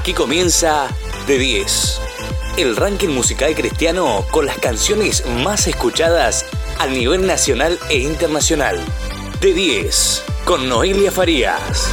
Aquí comienza De 10, el ranking musical cristiano con las canciones más escuchadas a nivel nacional e internacional. De 10, con Noelia Farías.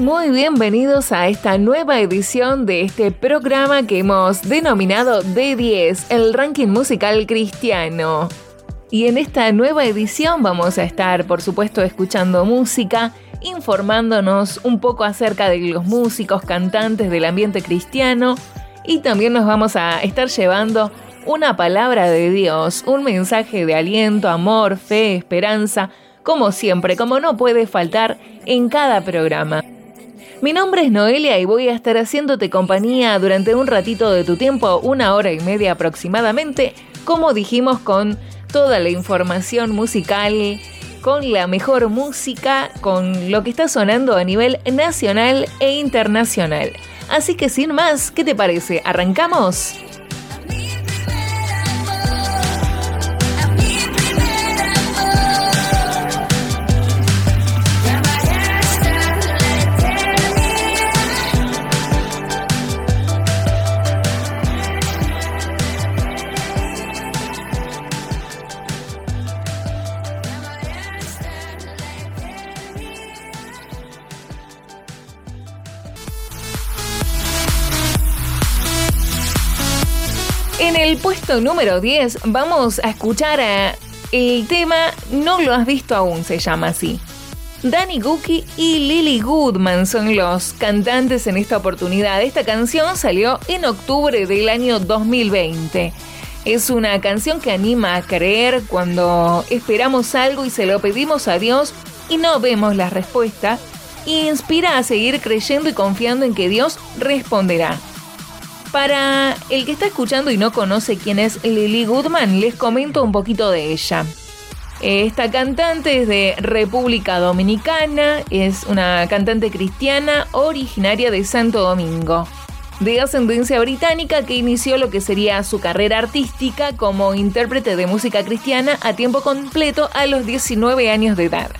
Muy bienvenidos a esta nueva edición de este programa que hemos denominado D10, el ranking musical cristiano. Y en esta nueva edición vamos a estar, por supuesto, escuchando música, informándonos un poco acerca de los músicos, cantantes del ambiente cristiano y también nos vamos a estar llevando una palabra de Dios, un mensaje de aliento, amor, fe, esperanza, como siempre, como no puede faltar en cada programa. Mi nombre es Noelia y voy a estar haciéndote compañía durante un ratito de tu tiempo, una hora y media aproximadamente, como dijimos con toda la información musical, con la mejor música, con lo que está sonando a nivel nacional e internacional. Así que sin más, ¿qué te parece? ¿Arrancamos? En el puesto número 10 vamos a escuchar a el tema No lo has visto aún, se llama así. Danny Gookie y Lily Goodman son los cantantes en esta oportunidad. Esta canción salió en octubre del año 2020. Es una canción que anima a creer cuando esperamos algo y se lo pedimos a Dios y no vemos la respuesta. E inspira a seguir creyendo y confiando en que Dios responderá. Para el que está escuchando y no conoce quién es Lily Goodman, les comento un poquito de ella. Esta cantante es de República Dominicana, es una cantante cristiana originaria de Santo Domingo, de ascendencia británica que inició lo que sería su carrera artística como intérprete de música cristiana a tiempo completo a los 19 años de edad.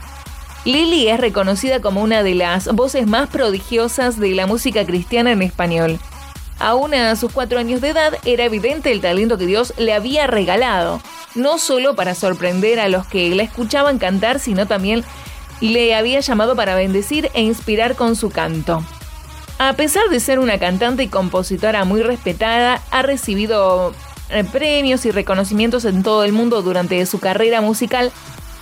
Lily es reconocida como una de las voces más prodigiosas de la música cristiana en español Aún a sus cuatro años de edad era evidente el talento que Dios le había regalado, no solo para sorprender a los que la escuchaban cantar, sino también le había llamado para bendecir e inspirar con su canto. A pesar de ser una cantante y compositora muy respetada, ha recibido eh, premios y reconocimientos en todo el mundo durante su carrera musical.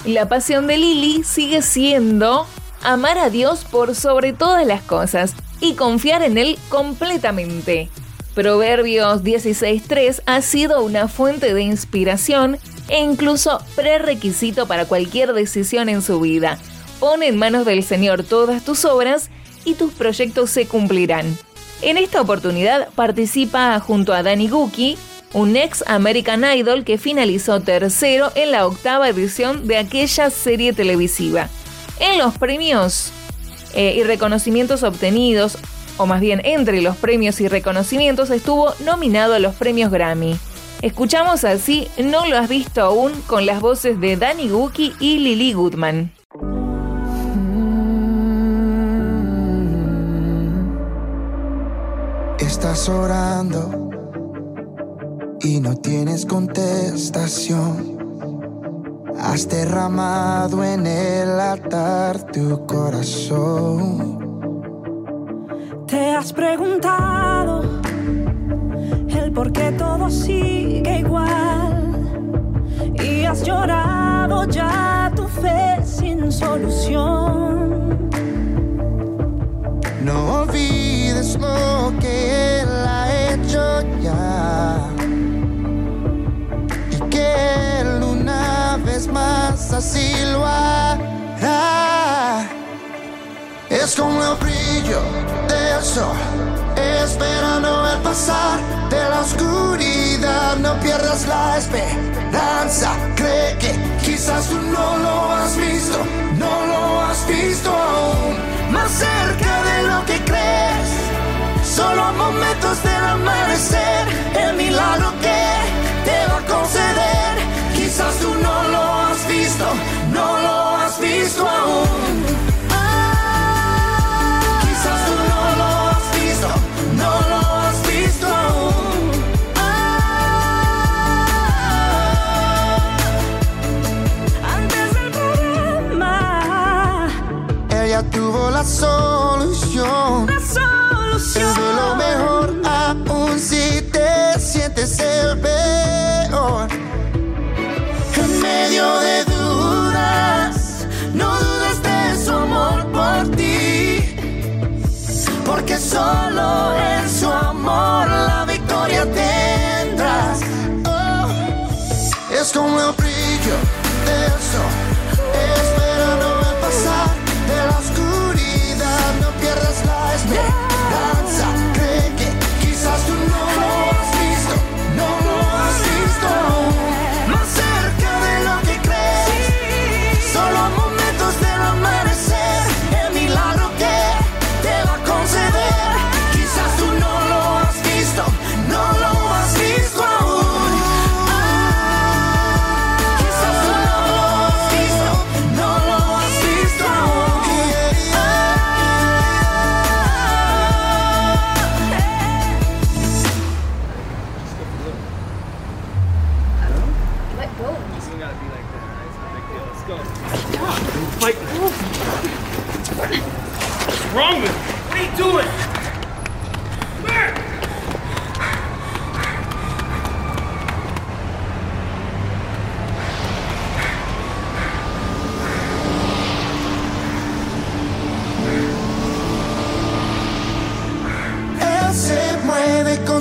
La pasión de Lily sigue siendo amar a Dios por sobre todas las cosas y confiar en Él completamente. Proverbios 16.3 ha sido una fuente de inspiración e incluso prerequisito para cualquier decisión en su vida. Pon en manos del Señor todas tus obras y tus proyectos se cumplirán. En esta oportunidad participa junto a Danny Gookie, un ex American Idol que finalizó tercero en la octava edición de aquella serie televisiva. En los premios eh, y reconocimientos obtenidos, o más bien entre los premios y reconocimientos, estuvo nominado a los premios Grammy. Escuchamos así No lo has visto aún con las voces de Danny Gookie y Lily Goodman. Estás orando y no tienes contestación. Has derramado en el altar tu corazón. Te has preguntado el por qué todo sigue igual y has llorado ya tu fe sin solución. No olvides lo que Él ha hecho ya. Y que Él así hará. Es como el brillo del sol, esperando el pasar de la oscuridad. No pierdas la esperanza, cree que quizás tú no lo has visto, no lo has visto aún más cerca de lo que crees. Solo momentos del amanecer, el milagro que te va a conceder. Quizás tú no lo has visto, no lo has visto aún. Quizás tú no lo has visto, no lo has visto aún. Antes del problema, Ella tuvo la solución. la Es solución. de lo mejor, aún si te sientes el peor. Medio de dudas, no dudes de su amor por ti. Porque solo en su amor la victoria tendrás. Oh, es como el brillo del sol, esperando el pasar de la oscuridad. No pierdas la esperanza,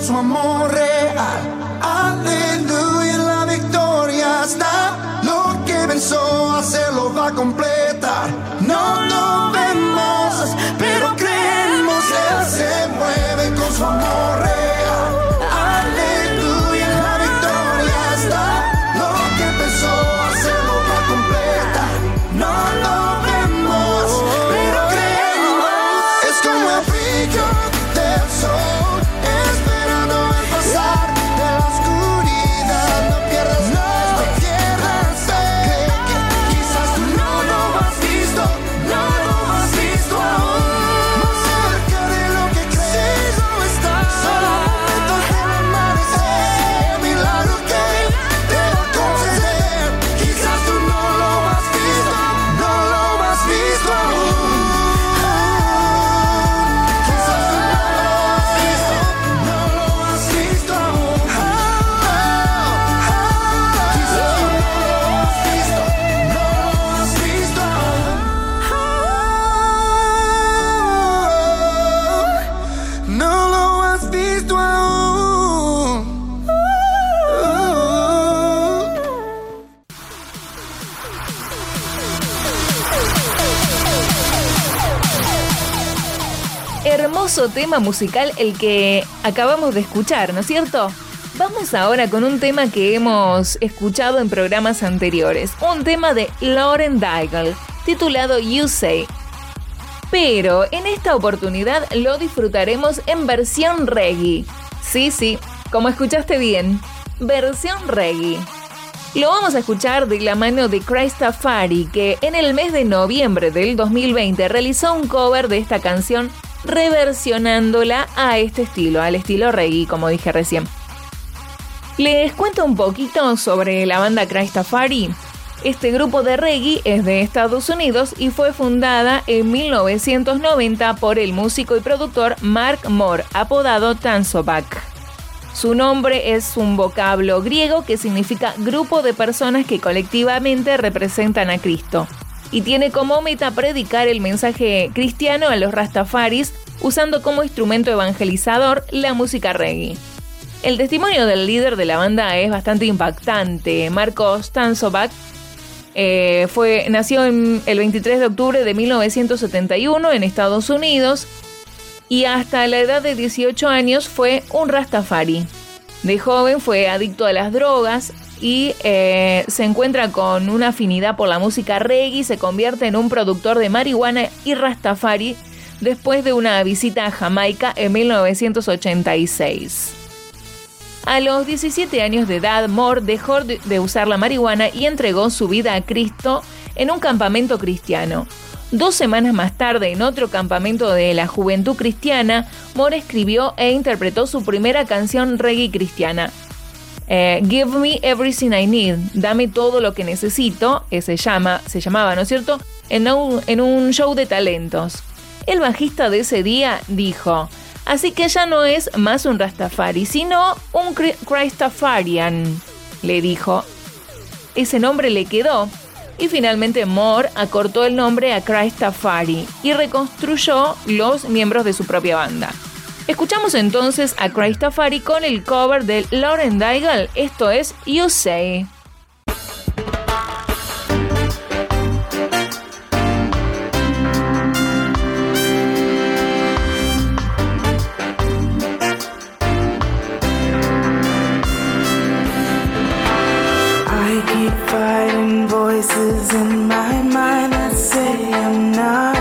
su amor real. Aleluya, la victoria está. Lo que pensó hacerlo va a completar. Musical el que acabamos de escuchar, ¿no es cierto? Vamos ahora con un tema que hemos escuchado en programas anteriores, un tema de Lauren Daigle, titulado You Say. Pero en esta oportunidad lo disfrutaremos en versión reggae. Sí, sí, como escuchaste bien, versión reggae. Lo vamos a escuchar de la mano de Christafari, que en el mes de noviembre del 2020 realizó un cover de esta canción reversionándola a este estilo, al estilo reggae, como dije recién. Les cuento un poquito sobre la banda Christafari. Este grupo de reggae es de Estados Unidos y fue fundada en 1990 por el músico y productor Mark Moore, apodado Tansobak. Su nombre es un vocablo griego que significa grupo de personas que colectivamente representan a Cristo y tiene como meta predicar el mensaje cristiano a los rastafaris usando como instrumento evangelizador la música reggae. El testimonio del líder de la banda es bastante impactante. Marcos Tansovac eh, fue, nació el 23 de octubre de 1971 en Estados Unidos y hasta la edad de 18 años fue un Rastafari. De joven fue adicto a las drogas y eh, se encuentra con una afinidad por la música reggae y se convierte en un productor de marihuana y Rastafari después de una visita a Jamaica en 1986. A los 17 años de edad, Moore dejó de usar la marihuana y entregó su vida a Cristo en un campamento cristiano. Dos semanas más tarde, en otro campamento de la juventud cristiana, Moore escribió e interpretó su primera canción reggae cristiana. Eh, Give me everything I need, dame todo lo que necesito, se, llama, se llamaba, ¿no es cierto? En un, en un show de talentos. El bajista de ese día dijo, así que ya no es más un Rastafari, sino un Christafarian, le dijo. Ese nombre le quedó y finalmente Moore acortó el nombre a Christafari y reconstruyó los miembros de su propia banda. Escuchamos entonces a Christafari con el cover de Lauren Daigle, esto es You Say. voices in my mind that say I'm not.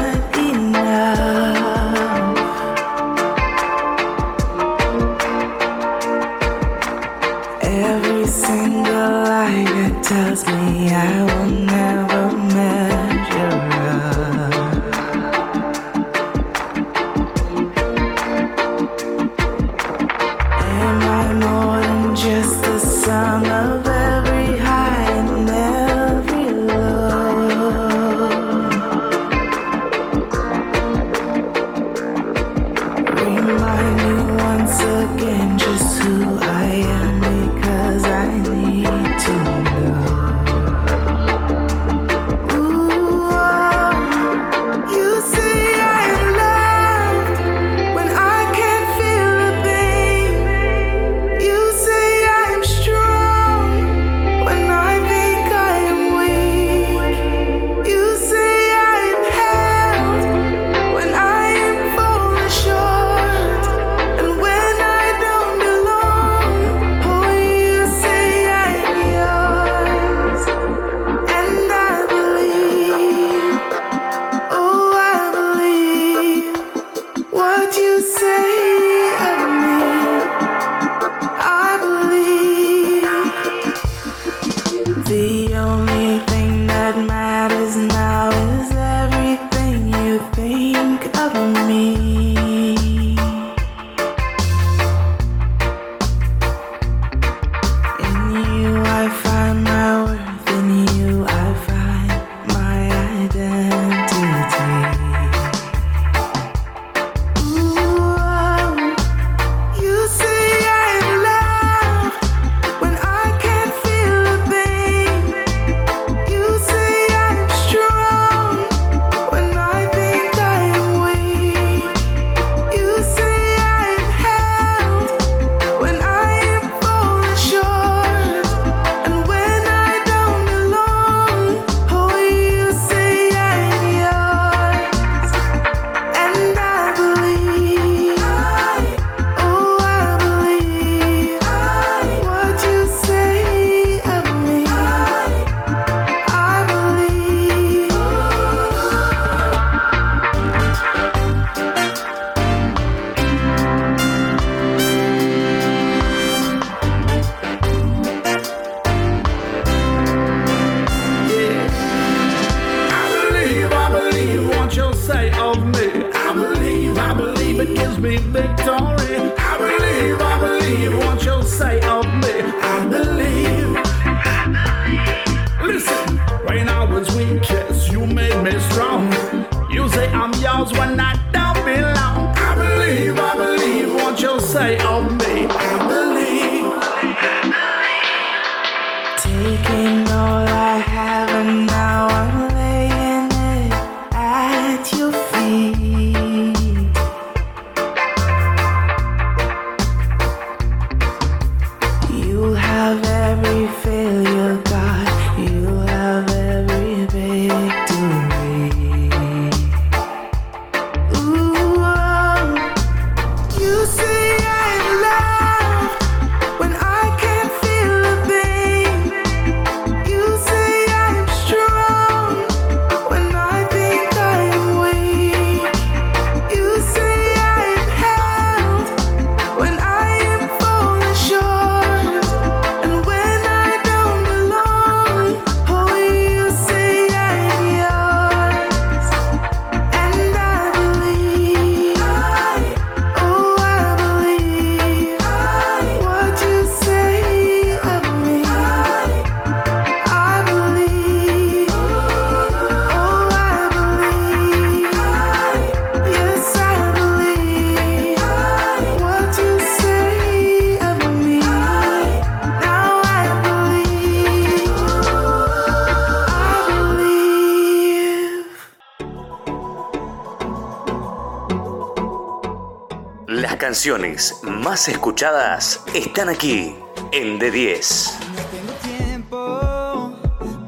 Canciones más escuchadas están aquí en D10. No tengo tiempo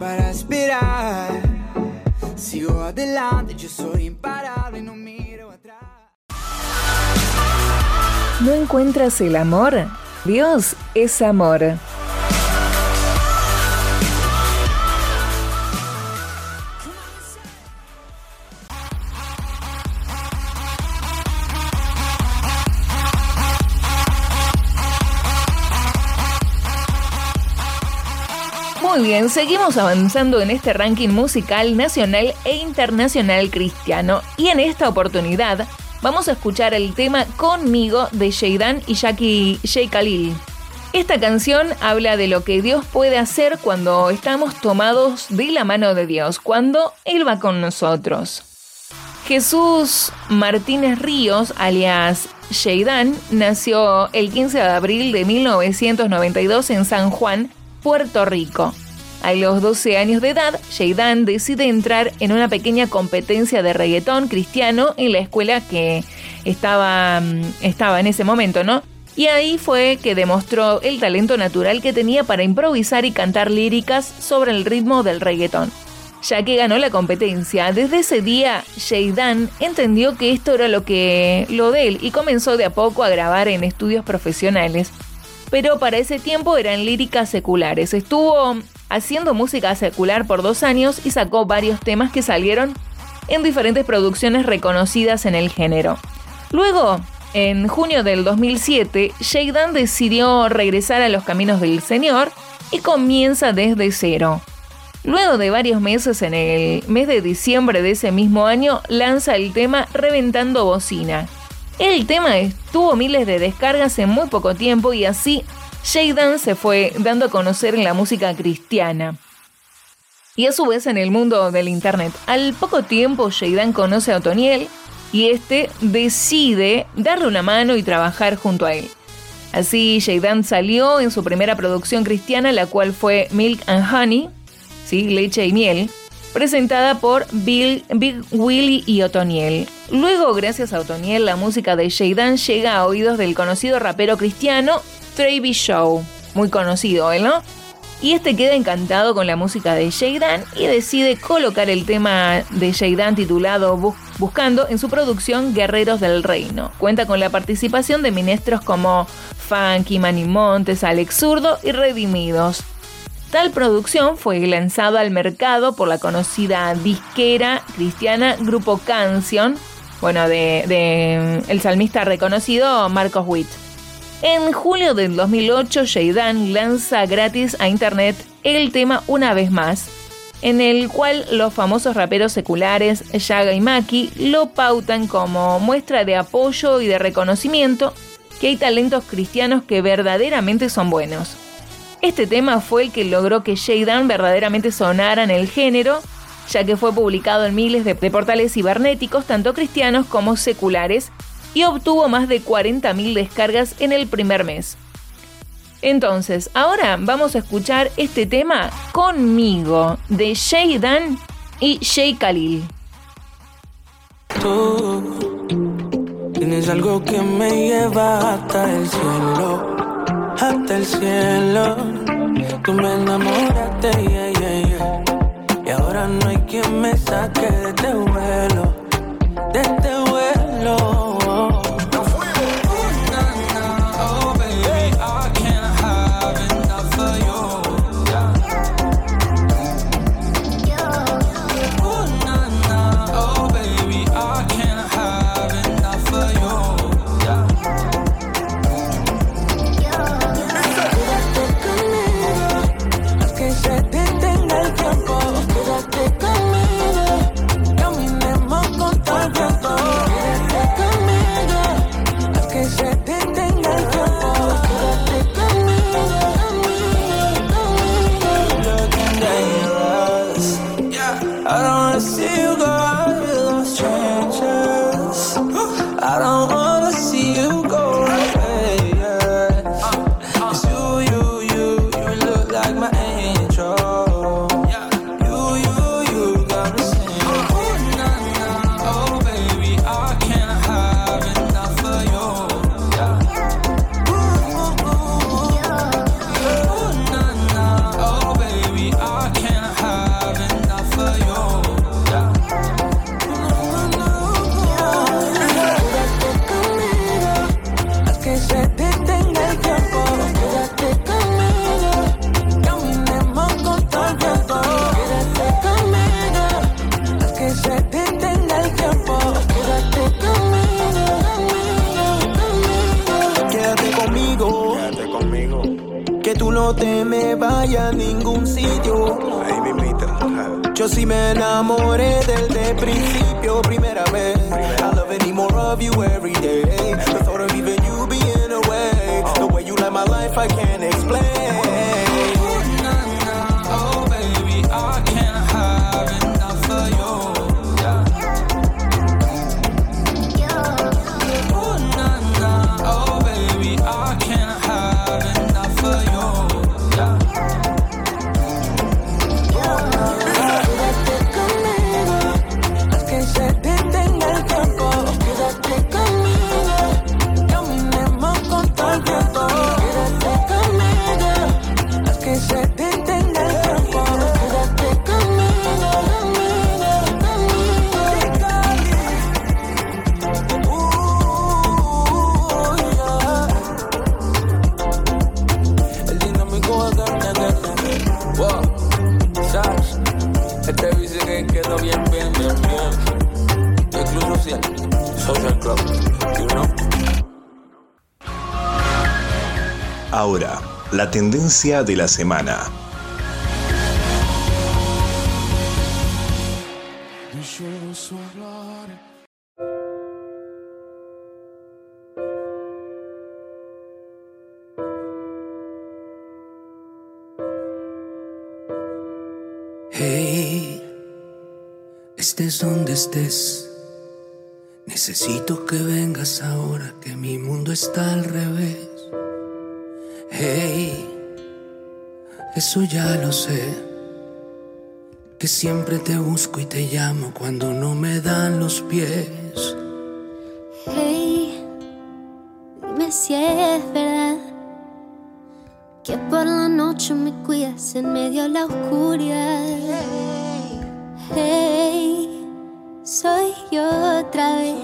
para esperar. Sigo adelante, yo soy imparable, no miro atrás. ¿No encuentras el amor? Dios es amor. Seguimos avanzando en este ranking musical nacional e internacional cristiano y en esta oportunidad vamos a escuchar el tema Conmigo de Sheidan y Jackie J. Khalil. Esta canción habla de lo que Dios puede hacer cuando estamos tomados de la mano de Dios, cuando Él va con nosotros. Jesús Martínez Ríos, alias Sheidan, nació el 15 de abril de 1992 en San Juan, Puerto Rico. A los 12 años de edad, Sheidan decide entrar en una pequeña competencia de reggaetón cristiano en la escuela que estaba, mm, estaba en ese momento, ¿no? Y ahí fue que demostró el talento natural que tenía para improvisar y cantar líricas sobre el ritmo del reggaetón. Ya que ganó la competencia, desde ese día Sheidan entendió que esto era lo que lo de él y comenzó de a poco a grabar en estudios profesionales. Pero para ese tiempo eran líricas seculares. Estuvo haciendo música secular por dos años y sacó varios temas que salieron en diferentes producciones reconocidas en el género. Luego, en junio del 2007, Sheidan decidió regresar a los caminos del Señor y comienza desde cero. Luego de varios meses, en el mes de diciembre de ese mismo año, lanza el tema Reventando Bocina. El tema tuvo miles de descargas en muy poco tiempo y así Sheidan se fue dando a conocer en la música cristiana. Y a su vez en el mundo del internet. Al poco tiempo Sheidan conoce a Otoniel y este decide darle una mano y trabajar junto a él. Así Sheidan salió en su primera producción cristiana, la cual fue Milk and Honey, ¿sí? leche y miel, presentada por Big Willy y Otoniel. Luego, gracias a Otoniel, la música de Sheidan llega a oídos del conocido rapero cristiano Travis Show, muy conocido, ¿eh, ¿no? Y este queda encantado con la música de Sheidan y decide colocar el tema de Sheidan titulado Bus- Buscando en su producción Guerreros del Reino. Cuenta con la participación de ministros como Funky, Manny Montes, Alex Zurdo y Redimidos. Tal producción fue lanzada al mercado por la conocida disquera cristiana Grupo Canción, bueno, de, de el salmista reconocido Marcos Witt. En julio del 2008, Sheidan lanza gratis a internet el tema Una vez más. en el cual los famosos raperos seculares Yaga y Maki lo pautan como muestra de apoyo y de reconocimiento que hay talentos cristianos que verdaderamente son buenos. Este tema fue el que logró que Jaydan verdaderamente sonara en el género, ya que fue publicado en miles de portales cibernéticos, tanto cristianos como seculares, y obtuvo más de 40.000 descargas en el primer mes. Entonces, ahora vamos a escuchar este tema conmigo de Jaydan y Jay Khalil. Tú tienes algo que me lleva hasta el cielo, hasta el cielo. Tú me enamoraste, yeah, yeah, yeah. Y ahora no hay quien me saque de este vuelo, me vayas a ningún sitio. Ahí me invita. Yo sí me enamoré desde principio, primera vez. I love any more of you every day. The thought of even you being away. The way you light my life, I can't explain. De la semana. Hey, estés donde estés. Necesito sé. Que siempre te busco y te llamo cuando no me dan los pies. Hey, dime si es verdad que por la noche me cuidas en medio de la oscuridad. Hey, soy yo otra vez.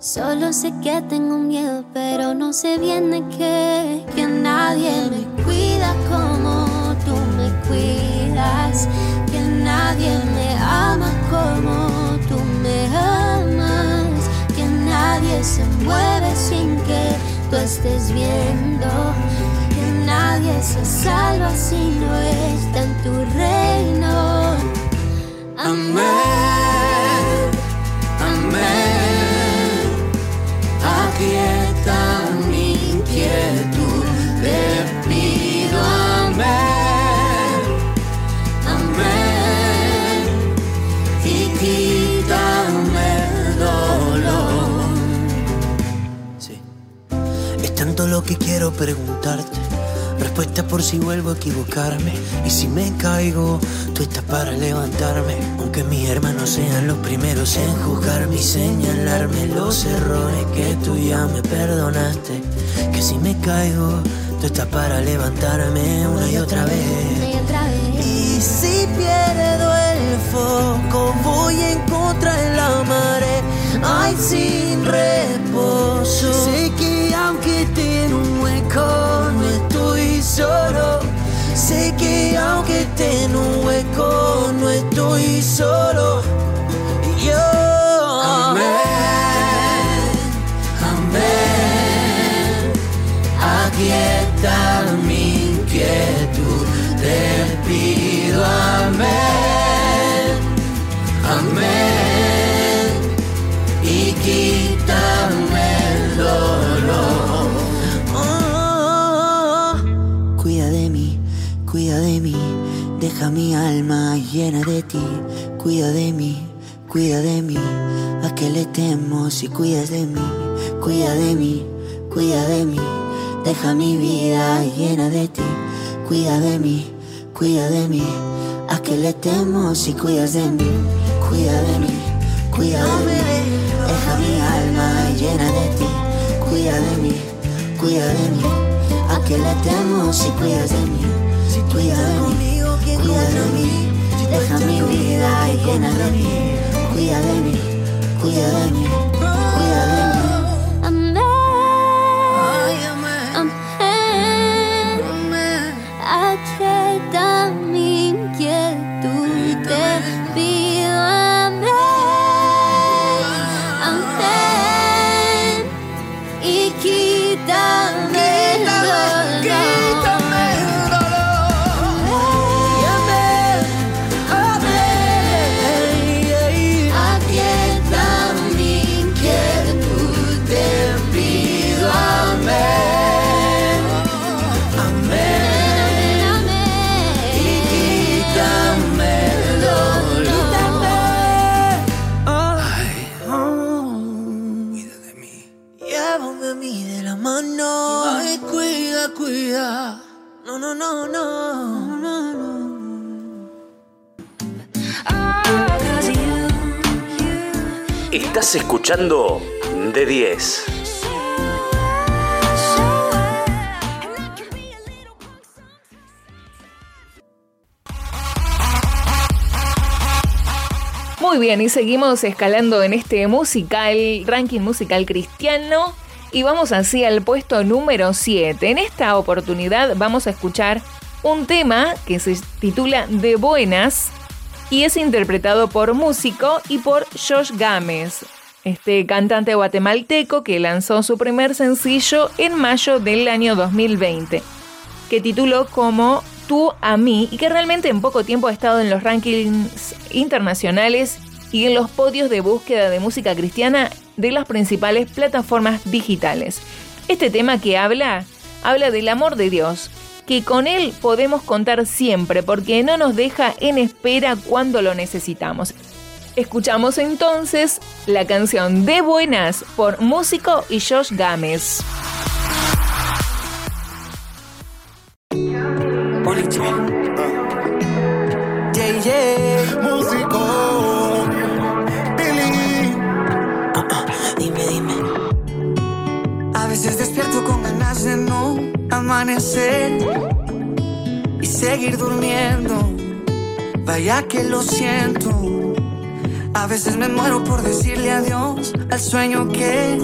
Solo sé que tengo miedo, pero no sé bien de qué. Que nadie me cuida como cuidas. Que nadie me ama como tú me amas. Que nadie se mueve sin que tú estés viendo. Que nadie se salva si no está en tu reino. Amén, amén. Aquí está mi inquietud. Tanto lo que quiero preguntarte. Respuesta por si vuelvo a equivocarme. Y si me caigo, tú estás para levantarme. Aunque mis hermanos sean los primeros en juzgarme y señalarme los errores que tú ya me perdonaste. Que si me caigo, tú estás para levantarme una y otra vez. Y si pierdo el foco, voy en contra de la marea. Ay, sin reposo. Sé que aunque esté en un hueco, no estoy solo. Sé que aunque esté en un hueco, no estoy solo. Yo. Amén, amén. Aquí está mi inquietud. Te pido amén, amén. Y quítame el deja mi alma llena de ti. Cuida de mí, cuida de mí, a que le temo si cuidas de mí. Cuida de mí, cuida de mí, deja mi vida llena de ti. Cuida de mí, cuida de mí, a que le temo si cuidas de mí. Cuida de mí, cuida de mí, deja mi alma llena de ti. Cuida de mí, cuida de mí, a que le temo si cuidas de mí. Cuida de mí, cuida de mí, deja mi vida llena de mí. Cuida de mí, cuida de mí, Estás escuchando de 10. Muy bien, y seguimos escalando en este musical, ranking musical cristiano. Y vamos así al puesto número 7. En esta oportunidad vamos a escuchar un tema que se titula De Buenas y es interpretado por músico y por Josh Gámez, este cantante guatemalteco que lanzó su primer sencillo en mayo del año 2020, que tituló como Tú a mí y que realmente en poco tiempo ha estado en los rankings internacionales y en los podios de búsqueda de música cristiana de las principales plataformas digitales. Este tema que habla, habla del amor de Dios, que con Él podemos contar siempre porque no nos deja en espera cuando lo necesitamos. Escuchamos entonces la canción De Buenas por Músico y Josh Gámez. Yeah, yeah. Músico, Billy. Dime, dime. A veces despierto con ganas de no amanecer y seguir durmiendo. Vaya que lo siento. A veces me muero por decirle adiós al sueño que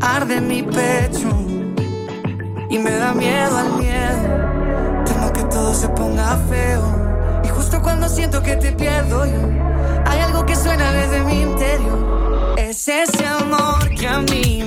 arde en mi pecho y me da miedo al miedo. Temo que todo se ponga feo. Y justo cuando siento que te pierdo hay algo que suena desde mi interior. Es ese amor que a mí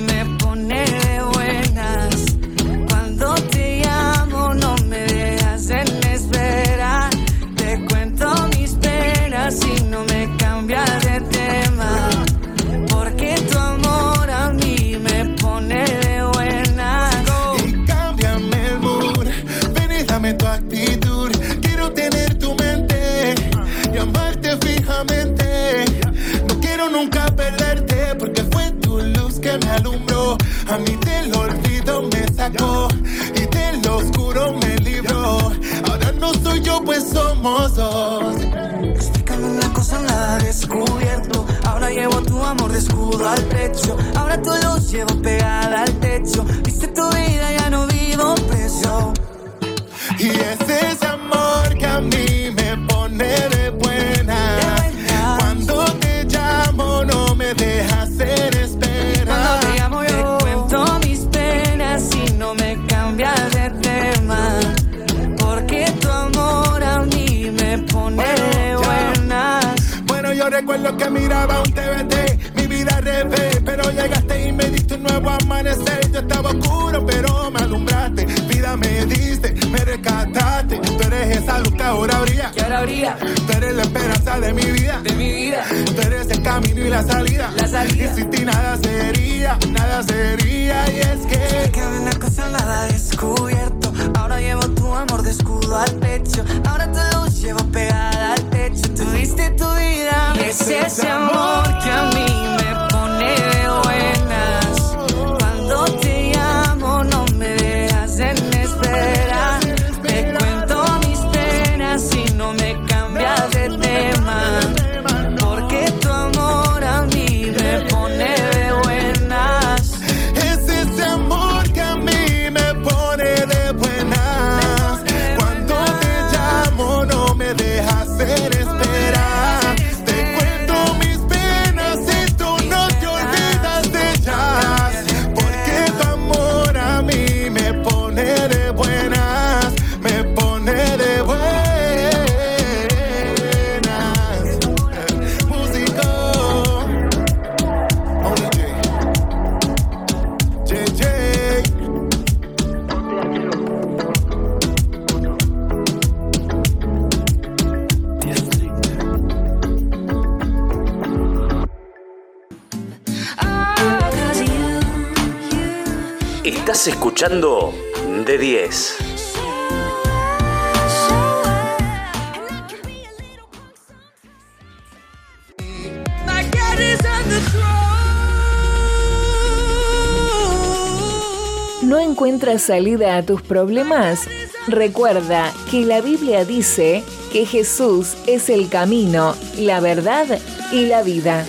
y del oscuro me libró. Ahora no soy yo, pues somos dos. Explícame una cosa, nada descubierto. Ahora llevo tu amor de escudo al pecho. Ahora tu luz llevo pegada al techo. Viste tu vida, ya no vivo preso. Y es ese amor que a mí me pone de buena. Cuando te llamo no me dejas en espera. Yo recuerdo que miraba un TVT, mi vida al revés, pero llegaste y me diste un nuevo amanecer. Yo estaba oscuro, pero me alumbraste, vida me diste, me rescataste. Tú eres esa luz que ahora brilla, Que ahora brilla tú eres la esperanza de mi vida, de mi vida. tú eres el camino y la salida. La salida. Y sin ti nada sería, nada sería, y es que. Que una cosa nada descubierto. Ahora llevo tu amor de escudo al pecho. Ahora luz llevo pegada al techo. Tuviste tu vida. Y es ese amor que a mí me pone de buenas. De 10. ¿No encuentras salida a tus problemas? Recuerda que la Biblia dice que Jesús es el camino, la verdad y la vida.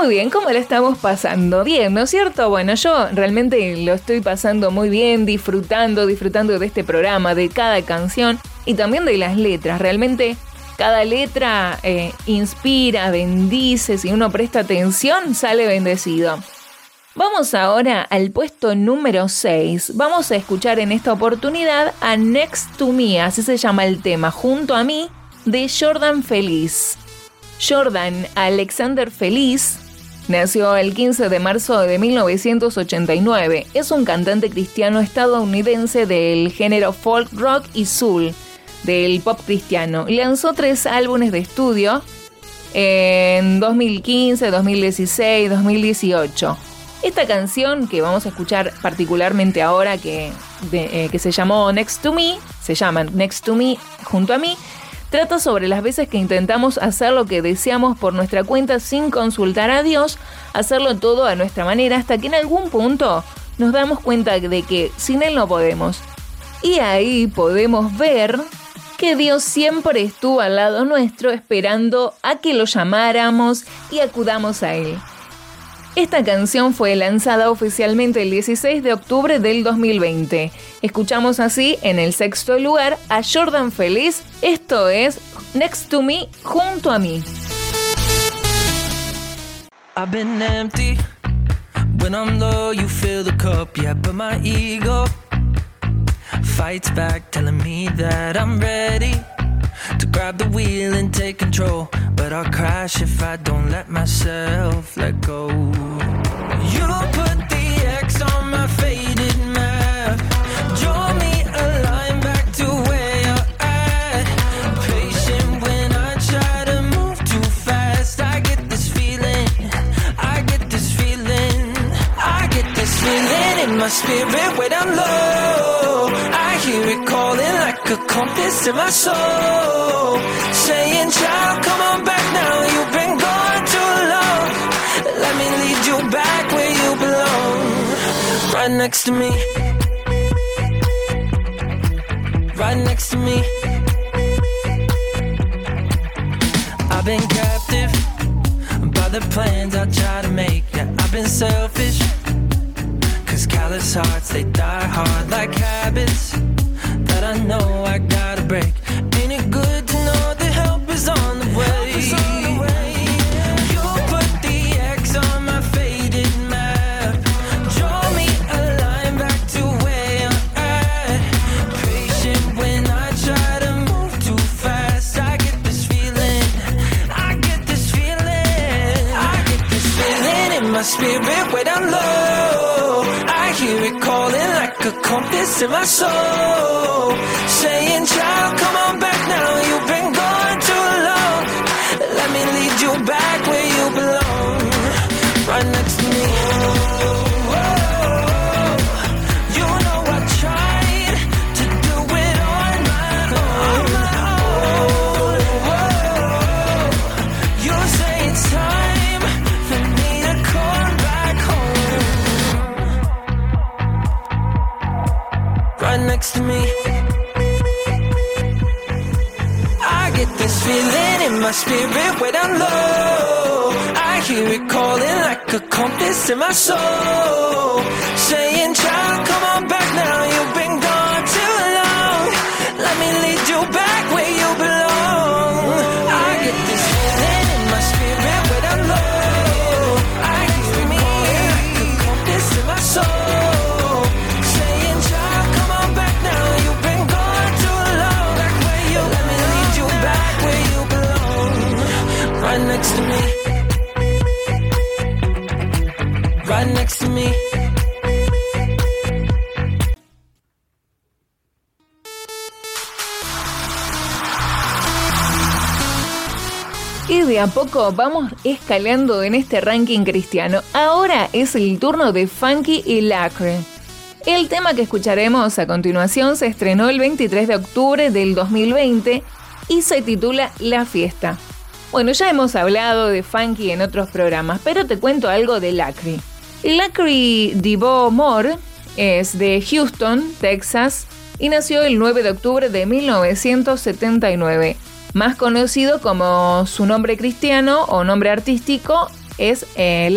Muy bien, ¿cómo la estamos pasando? Bien, ¿no es cierto? Bueno, yo realmente lo estoy pasando muy bien, disfrutando, disfrutando de este programa, de cada canción y también de las letras. Realmente cada letra eh, inspira, bendice, si uno presta atención, sale bendecido. Vamos ahora al puesto número 6. Vamos a escuchar en esta oportunidad a Next to Me, así se llama el tema, junto a mí, de Jordan Feliz. Jordan Alexander Feliz nació el 15 de marzo de 1989. Es un cantante cristiano estadounidense del género folk rock y soul, del pop cristiano. Lanzó tres álbumes de estudio en 2015, 2016, 2018. Esta canción que vamos a escuchar particularmente ahora, que, eh, que se llamó Next to Me, se llama Next to Me, junto a mí, trata sobre las veces que intentamos hacer lo que deseamos por nuestra cuenta sin consultar a Dios, hacerlo todo a nuestra manera, hasta que en algún punto nos damos cuenta de que sin Él no podemos. Y ahí podemos ver que Dios siempre estuvo al lado nuestro esperando a que lo llamáramos y acudamos a Él. Esta canción fue lanzada oficialmente el 16 de octubre del 2020. Escuchamos así en el sexto lugar a Jordan Feliz. Esto es Next to Me, junto a mí. Fights back, telling me that I'm ready to grab the wheel and take control. But I'll crash if I don't let myself let go. You put the X on my faded map. Draw me a line back to where you're at. Patient when I try to move too fast. I get this feeling. I get this feeling. I get this feeling in my spirit when I'm low. I hear it call a compass in my soul. Saying, child, come on back now. You've been gone too long. Let me lead you back where you belong. Right next to me. Right next to me. I've been captive by the plans I try to make. Yeah, I've been selfish. Cause callous hearts, they die hard like habits I know I gotta break. Ain't it good to know that help is on the way? You put the X on my faded map. Draw me a line back to where I'm at. Patient when I try to move too fast. I get this feeling. I get this feeling. I get this feeling in my spirit low. Compass in my soul. Saying, child, come on back now. You've been gone too long. Let me lead you back next to me. I get this feeling in my spirit way down low. I hear it calling like a compass in my soul. Saying, child, come on back now. You've been gone Y de a poco vamos escalando en este ranking cristiano. Ahora es el turno de Funky y Lacre. El tema que escucharemos a continuación se estrenó el 23 de octubre del 2020 y se titula La Fiesta. Bueno, ya hemos hablado de Funky en otros programas, pero te cuento algo de Lacry. Lacry Divo Moore es de Houston, Texas, y nació el 9 de octubre de 1979. Más conocido como su nombre cristiano o nombre artístico es eh,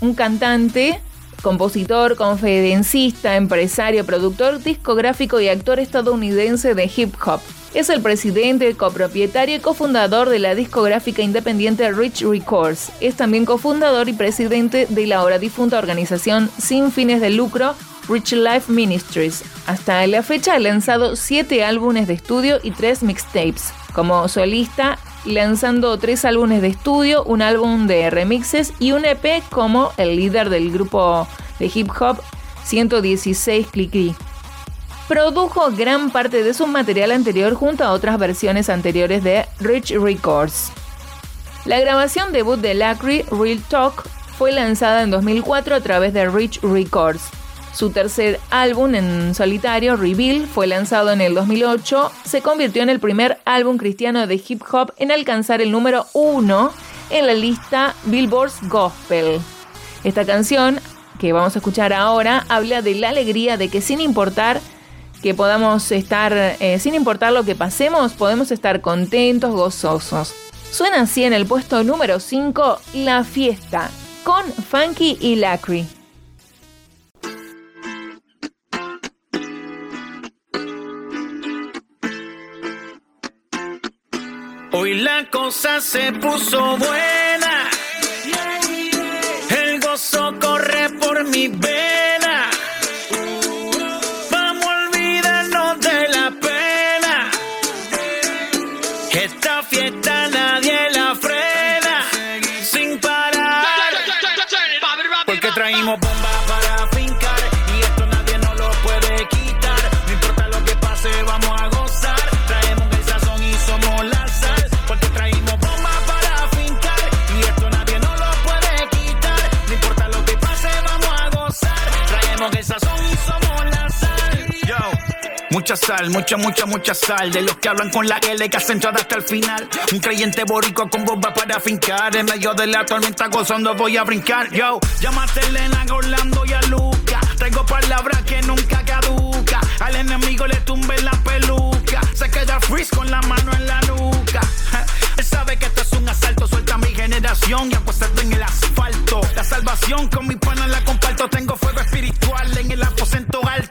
un cantante, compositor, conferencista, empresario, productor discográfico y actor estadounidense de hip hop. Es el presidente, copropietario y cofundador de la discográfica independiente Rich Records. Es también cofundador y presidente de la ahora difunta organización sin fines de lucro Rich Life Ministries. Hasta la fecha ha lanzado 7 álbumes de estudio y 3 mixtapes. Como solista, lanzando 3 álbumes de estudio, un álbum de remixes y un EP como el líder del grupo de hip hop 116 Clicky. Produjo gran parte de su material anterior junto a otras versiones anteriores de Rich Records. La grabación debut de Lacry, Real Talk, fue lanzada en 2004 a través de Rich Records. Su tercer álbum en solitario, Reveal, fue lanzado en el 2008. Se convirtió en el primer álbum cristiano de hip hop en alcanzar el número uno en la lista Billboard's Gospel. Esta canción, que vamos a escuchar ahora, habla de la alegría de que sin importar que podamos estar, eh, sin importar lo que pasemos, podemos estar contentos, gozosos. Suena así en el puesto número 5, La Fiesta, con Funky y Lacry. Hoy la cosa se puso buena. El gozo corre por mi vena. Mucha sal, mucha, mucha, mucha sal. De los que hablan con la L que hacen hasta el final. Un creyente boricua con bomba para fincar. En medio de la tormenta gozando voy a brincar. Yo, llámate a Elena, a Orlando y a Luca. Traigo palabras que nunca caduca. Al enemigo le tumbe la peluca. Se queda freeze con la mano en la nuca. Él sabe que esto es un asalto. Suelta mi generación y apuestate en el asfalto. La salvación con mi pana la comparto. Tengo fuego espiritual en el aposento alto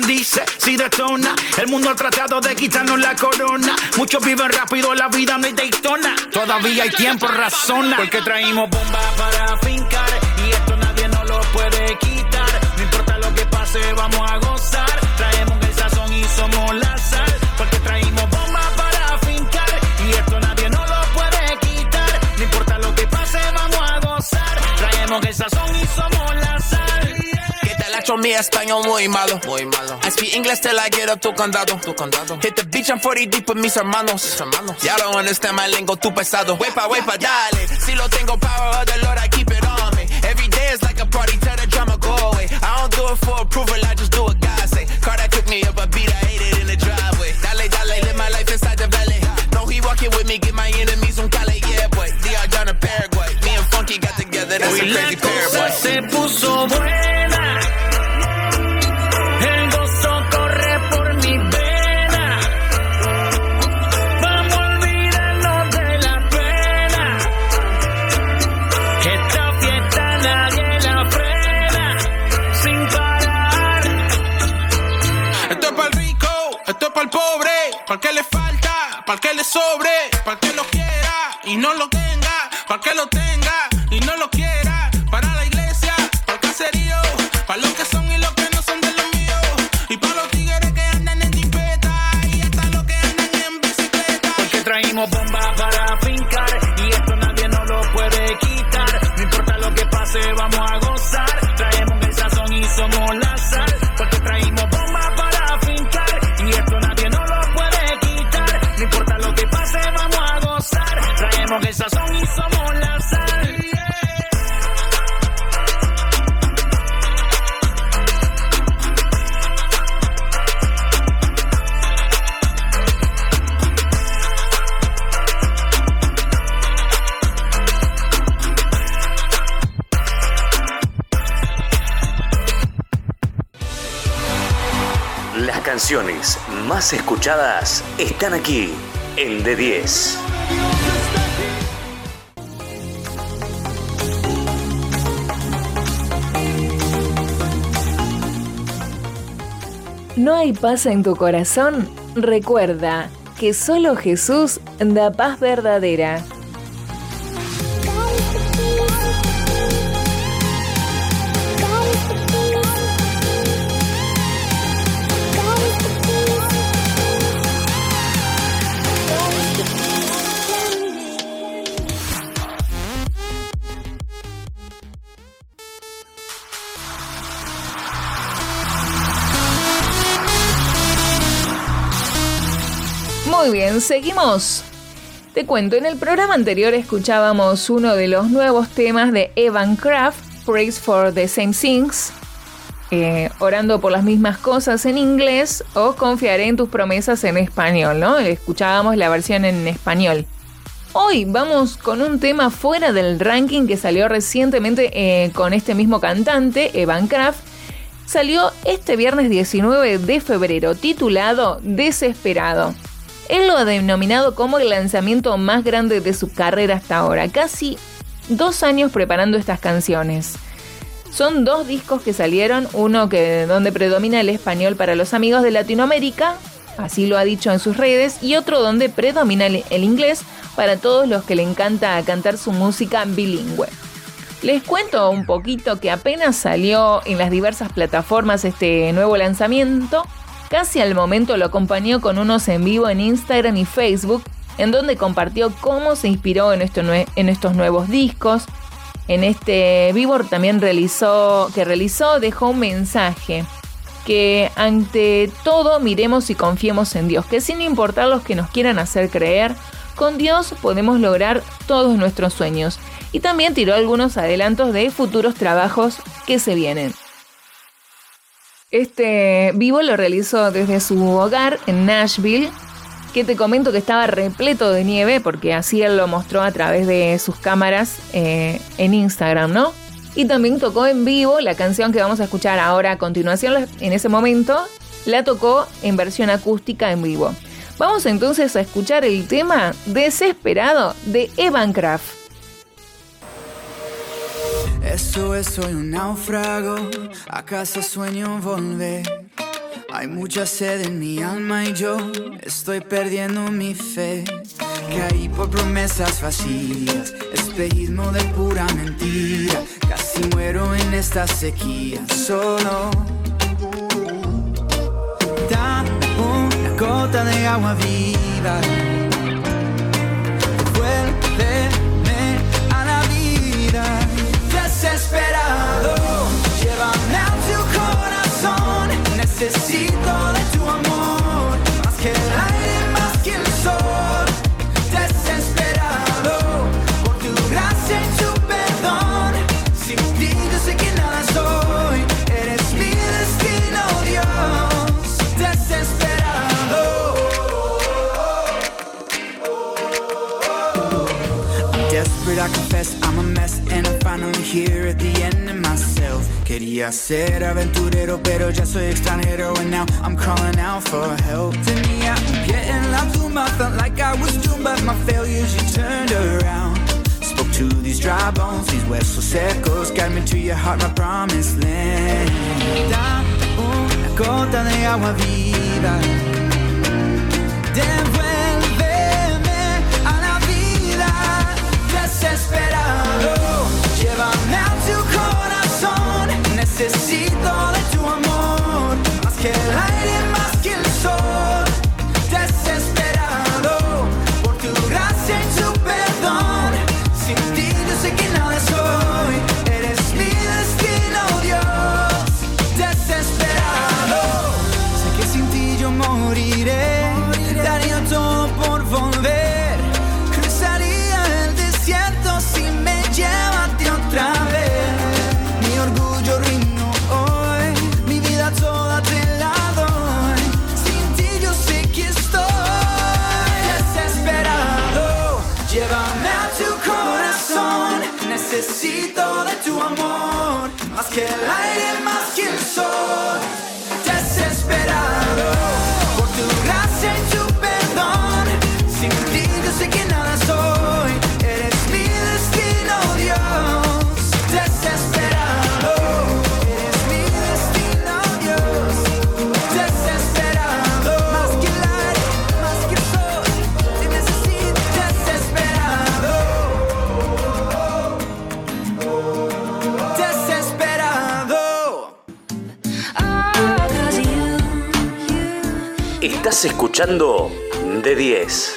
bendice si detona. El mundo ha tratado de quitarnos la corona. Muchos viven rápido, la vida no hay Daytona. Todavía hay tiempo, razona. Porque traímos bomba para fincar y esto nadie nos lo puede quitar. No importa lo que pase, vamos a gozar. Traemos el sazón y somos la sal. Porque traímos bomba para fincar y esto nadie nos lo puede quitar. No importa lo que pase, vamos a gozar. Traemos el sazón Mi español muy malo. Muy malo. I speak English till I get up tu condado. Tu condado. Hit the beach, I'm 40 deep with mis hermanos. Mis hermanos. Ya don't understand my lingo, tu pesado. Wepa, wepa, dale. Si lo tengo power of the Lord, I keep it on me. Every day is like a party, tell the drama go away. I don't do it for approval, I just do what God say. Car that cook me up a beat, I ate it in the driveway. Dale, dale, live my life inside the valley. No, he walking with me, get my enemies on Cali, yeah, boy. DR down in Paraguay. Me and Funky got together, that's a Hoy crazy la pair, cosa boy. se puso buena. Para que le sobre, para que lo quiera y no lo tenga, para que lo tenga y no lo quiera, para la iglesia, para el caserío, para los que son y los que no son de los míos, y para los tigres que andan en jipeta y hasta los que andan en bicicleta. Porque traímos bomba para fincar y esto nadie nos lo puede quitar. No importa lo que pase, vamos a gozar. Traemos el sazón y somos la sal. Somos. Las canciones más escuchadas están aquí en D10. ¿No hay paz en tu corazón? Recuerda que solo Jesús da paz verdadera. Seguimos. Te cuento, en el programa anterior escuchábamos uno de los nuevos temas de Evan Kraft, Praise for the Same Things, eh, orando por las mismas cosas en inglés o confiaré en tus promesas en español, ¿no? Escuchábamos la versión en español. Hoy vamos con un tema fuera del ranking que salió recientemente eh, con este mismo cantante, Evan Kraft. Salió este viernes 19 de febrero, titulado Desesperado. Él lo ha denominado como el lanzamiento más grande de su carrera hasta ahora, casi dos años preparando estas canciones. Son dos discos que salieron, uno que donde predomina el español para los amigos de Latinoamérica, así lo ha dicho en sus redes, y otro donde predomina el, el inglés para todos los que le encanta cantar su música bilingüe. Les cuento un poquito que apenas salió en las diversas plataformas este nuevo lanzamiento, casi al momento lo acompañó con unos en vivo en Instagram y Facebook, en donde compartió cómo se inspiró en, estos nuevos discos. En este vivo también realizó, que realizó dejó un mensaje que ante todo miremos y confiemos en Dios, que sin importar los que nos quieran hacer creer, con Dios podemos lograr todos nuestros sueños. Y también tiró algunos adelantos de futuros trabajos que se vienen. Este vivo lo realizó desde su hogar en Nashville, que te comento que estaba repleto de nieve, porque así él lo mostró a través de sus cámaras eh, en Instagram, ¿no? Y también tocó en vivo la canción que vamos a escuchar ahora a continuación, en ese momento, la tocó en versión acústica en vivo. Vamos entonces a escuchar el tema Desesperado de Evan Kraft. Eso es, soy un náufrago, a sueño volver. Hay mucha sed en mi alma y yo estoy perdiendo mi fe. Caí por promesas vacías, espejismo de pura mentira. Casi muero en esta sequía, solo. Dame una gota de agua viva. Vuélveme Desesperado, llévame a tu corazón. Necesito here at the end of myself. Quería ser aventurero pero ya soy extranjero. And now I'm calling out for help. Tenía un pie en la tumba Felt like I was doomed But my failures you turned around. Spoke to these dry bones, these huesos secos. Guide me to your heart, my promised land. Dame una gota de agua viva. Devuélveme a la vida. Desesperado. Necesito de tu amor. Más que el escuchando de 10.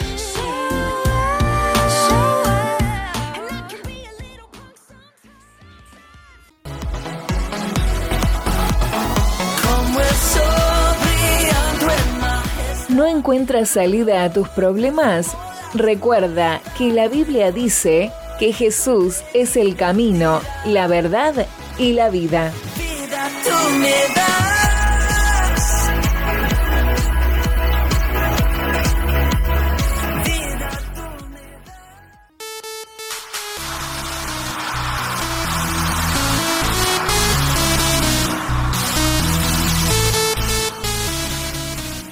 Como el sol brillando en majestad. ¿No encuentras salida a tus problemas? Recuerda que la Biblia dice que Jesús es el camino, la verdad y la vida. Vida tú me das. Vida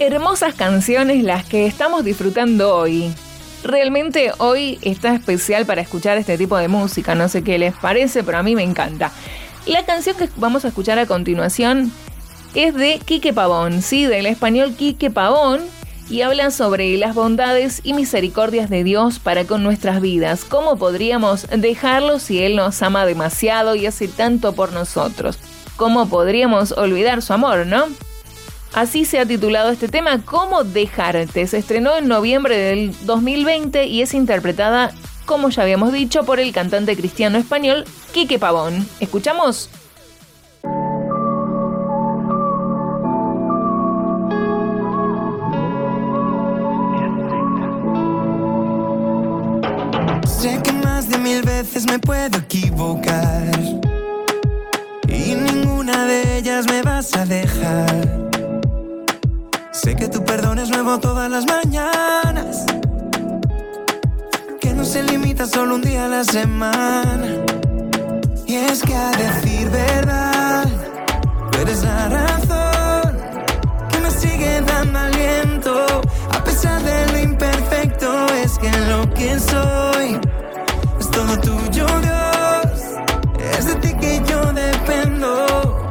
Hermosas canciones las que estamos disfrutando hoy. Realmente hoy está especial para escuchar este tipo de música, no sé qué les parece, pero a mí me encanta. La canción que vamos a escuchar a continuación es de Quique Pavón, sí, del español Quique Pavón, y habla sobre las bondades y misericordias de Dios para con nuestras vidas. ¿Cómo podríamos dejarlo si Él nos ama demasiado y hace tanto por nosotros? ¿Cómo podríamos olvidar su amor, no? Así se ha titulado este tema, ¿Cómo dejarte? Se estrenó en noviembre del 2020 y es interpretada, como ya habíamos dicho, por el cantante cristiano español Quique Pavón. ¿Escuchamos? Sé que más de mil veces me puedo equivocar y ninguna de ellas me vas a dejar. Sé que tu perdón es nuevo todas las mañanas. Que no se limita solo un día a la semana. Y es que a decir verdad, eres la razón que me sigue dando aliento. A pesar de lo imperfecto, es que lo que soy es todo tuyo, Dios. Es de ti que yo dependo.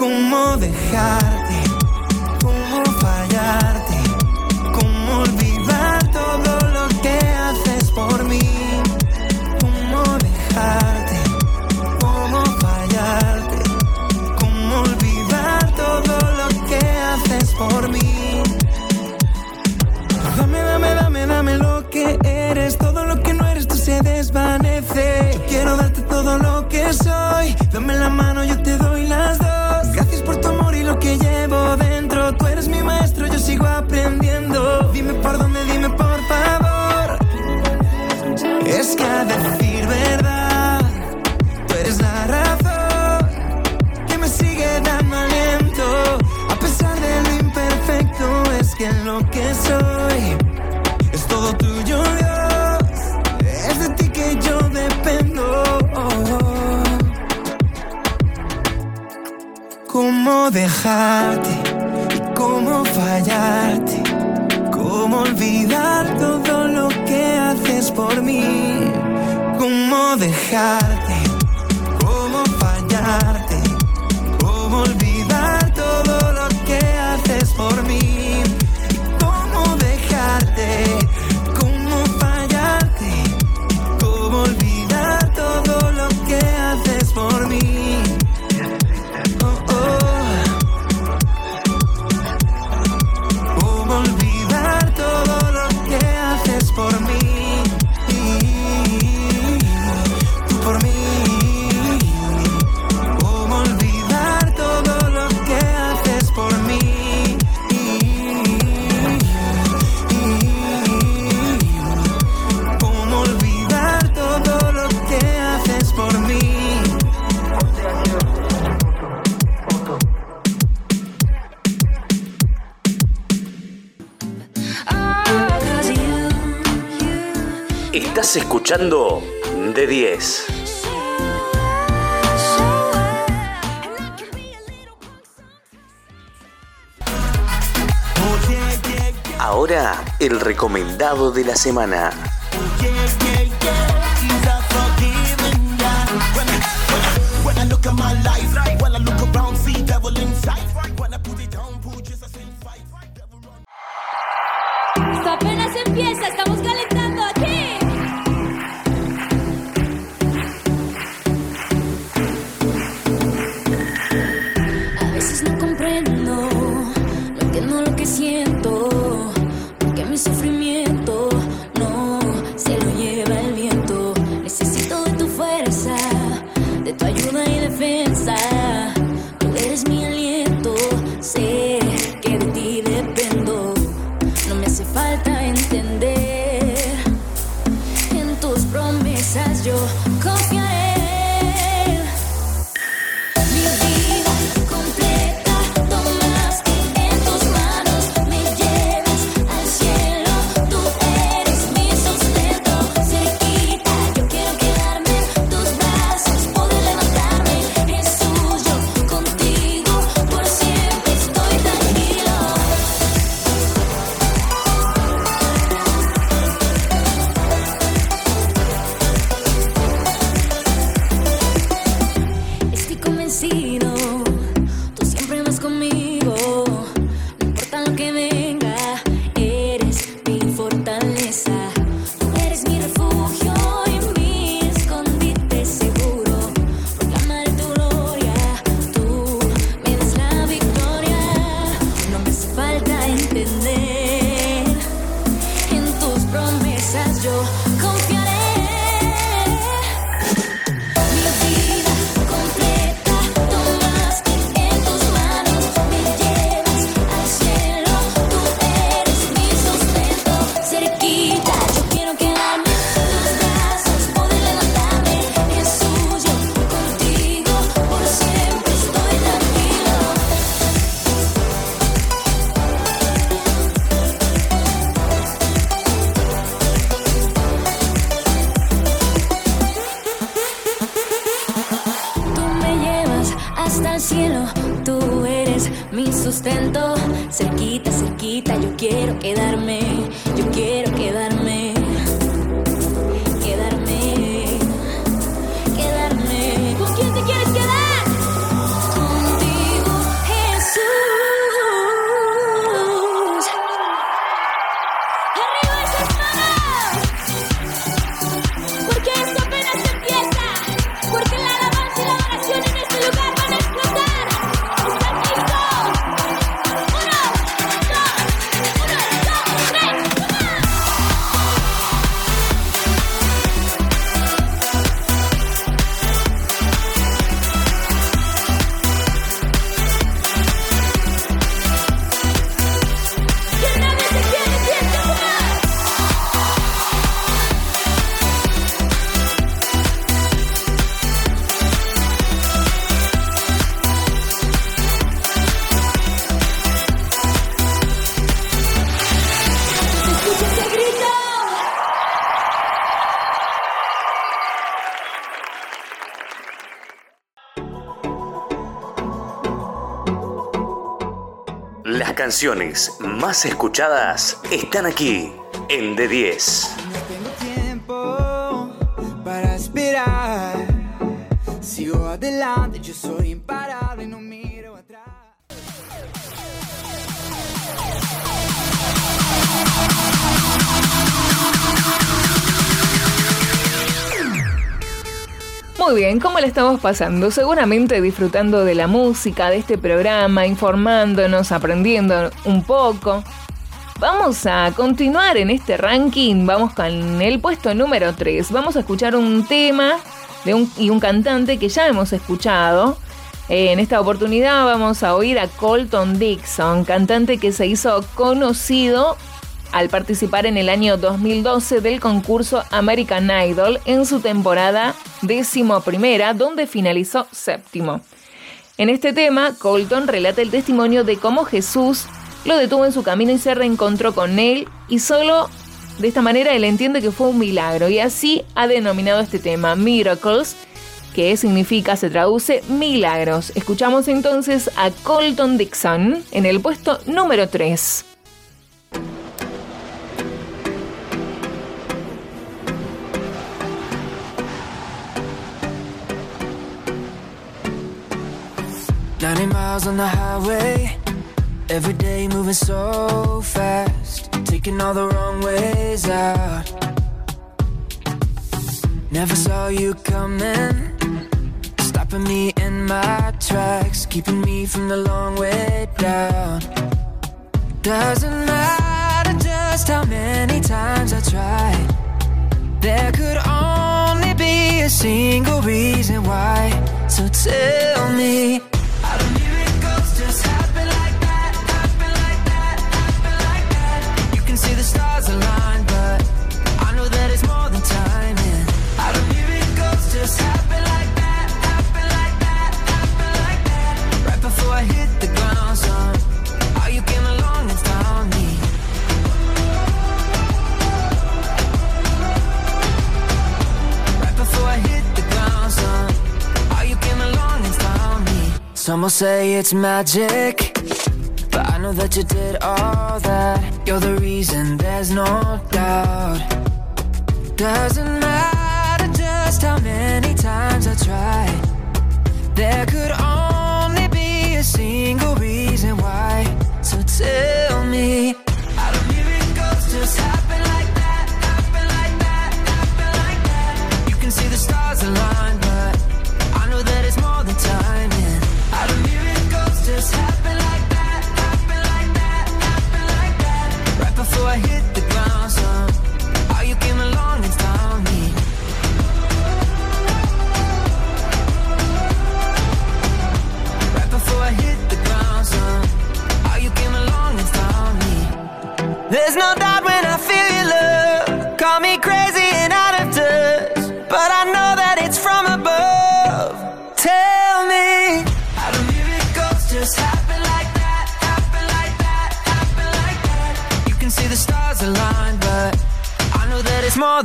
¿Cómo dejar? olvidar de la semana. Canciones más escuchadas están aquí en D10. tiempo para esperar. Sigo adelante, yo soy imparable, no miro Muy bien, ¿cómo le estamos pasando? Seguramente disfrutando de la música, de este programa, informándonos, aprendiendo un poco. Vamos a continuar en este ranking, vamos con el puesto número 3. Vamos a escuchar un tema de un, y un cantante que ya hemos escuchado. Eh, en esta oportunidad vamos a oír a Colton Dixon, cantante que se hizo conocido al participar en el año 2012 del concurso American Idol en su temporada décimo primera, donde finalizó séptimo. En este tema, Colton relata el testimonio de cómo Jesús lo detuvo en su camino y se reencontró con él y solo de esta manera él entiende que fue un milagro y así ha denominado este tema Miracles, que significa, se traduce milagros. Escuchamos entonces a Colton Dixon en el puesto número 3. Ninety miles on the highway, every day moving so fast, taking all the wrong ways out. Never saw you coming, stopping me in my tracks, keeping me from the long way down. Doesn't matter just how many times I tried, there could only be a single reason why. So tell me. Hit the ground, son, Some will say it's magic, but I know that you did all that. You're the reason, there's no doubt. Doesn't matter just how many times I tried. There could only be a single reason why. So tell me, how do miracles just happen like that? Happen like that? Happen like that? You can see the stars align,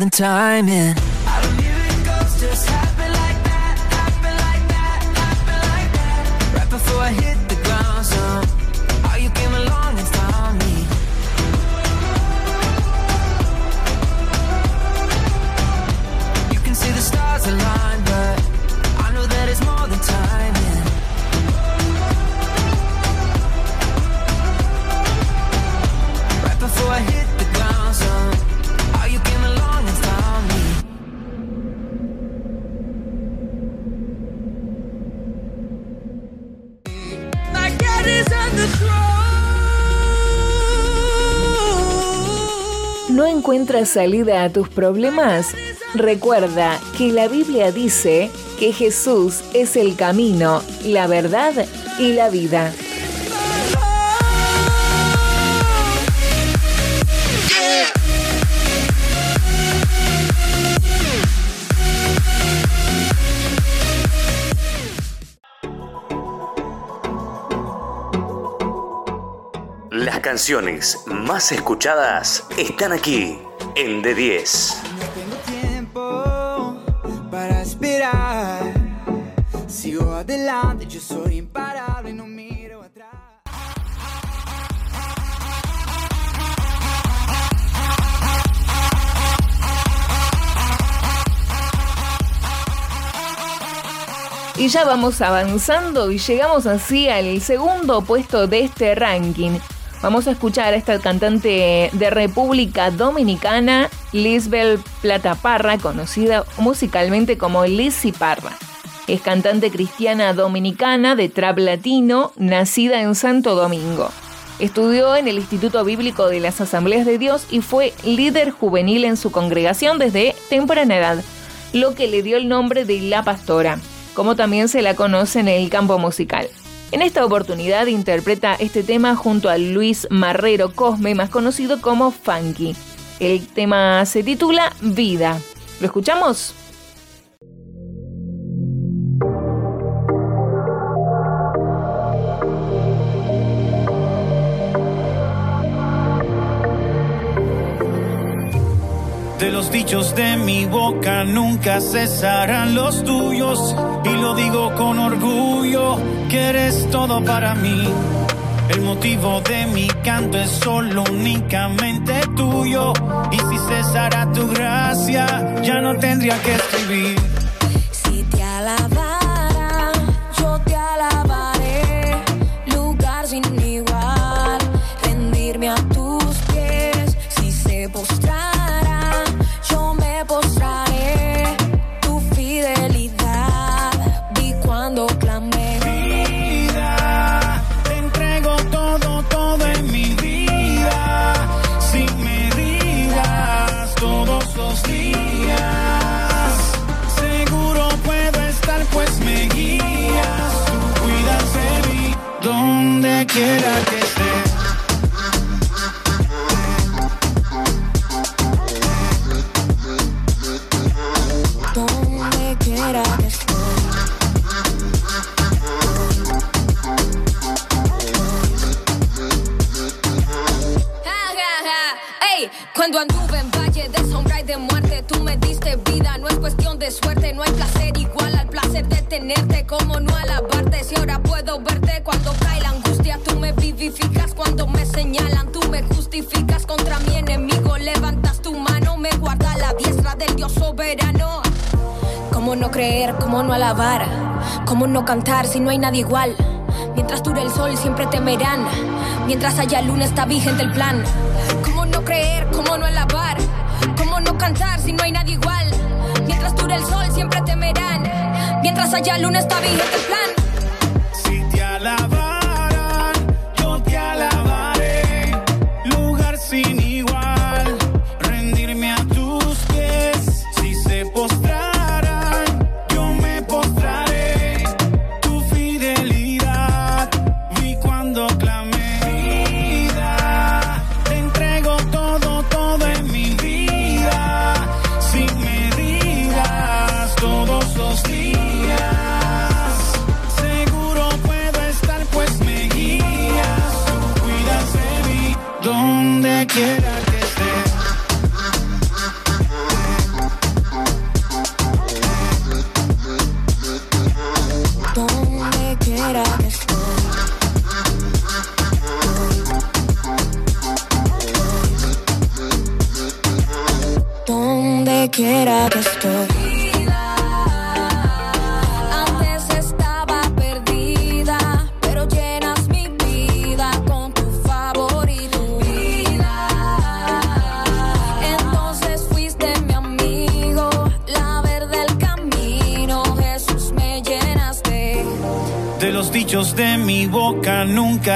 time in. Encuentras salida a tus problemas? Recuerda que la Biblia dice que Jesús es el camino, la verdad y la vida. Canciones más escuchadas están aquí en D10. tiempo para esperar. Sigo adelante, yo soy imparable, no miro atrás. Y ya vamos avanzando y llegamos así al segundo puesto de este ranking. Vamos a escuchar a esta cantante de República Dominicana, Lisbel Plata Parra, conocida musicalmente como Lizzy Parra. Es cantante cristiana dominicana de trap latino, nacida en Santo Domingo. Estudió en el Instituto Bíblico de las Asambleas de Dios y fue líder juvenil en su congregación desde temprana edad, lo que le dio el nombre de La Pastora, como también se la conoce en el campo musical. En esta oportunidad interpreta este tema junto a Luis Marrero Cosme, más conocido como Funky. El tema se titula Vida. ¿Lo escuchamos? Dichos de mi boca nunca cesarán los tuyos. Y lo digo con orgullo, que eres todo para mí. El motivo de mi canto es solo únicamente tuyo. Y si cesara tu gracia, ya no tendría que escribir. Si te alabara, suerte, no hay placer igual al placer de tenerte. Como no alabarte, si ahora puedo verte cuando cae la angustia, tú me vivificas. Cuando me señalan, tú me justificas contra mi enemigo. Levantas tu mano, me guarda la diestra del Dios soberano. ¿Cómo no creer? ¿Cómo no alabar? ¿Cómo no cantar si no hay nadie igual? Mientras dure el sol siempre temerán. Mientras haya luna está vigente el plan. ¿Cómo no creer? ¿Cómo no alabar? ¿Cómo no cantar si no hay nadie igual? Dure el sol siempre temerán. Mientras haya luna está vigente el plan. Si te alabaran,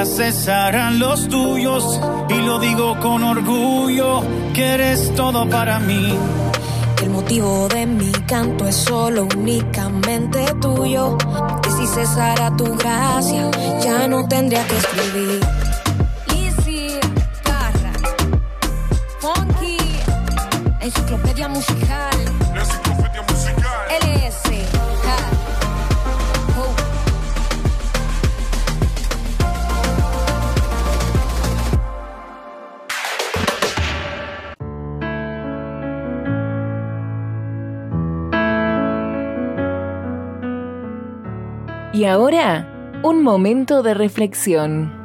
cesarán los tuyos. Y lo digo con orgullo, que eres todo para mí. El motivo de mi canto es solo únicamente tuyo. Que si cesara tu gracia, ya no tendría que escribir. Y ahora, un momento de reflexión.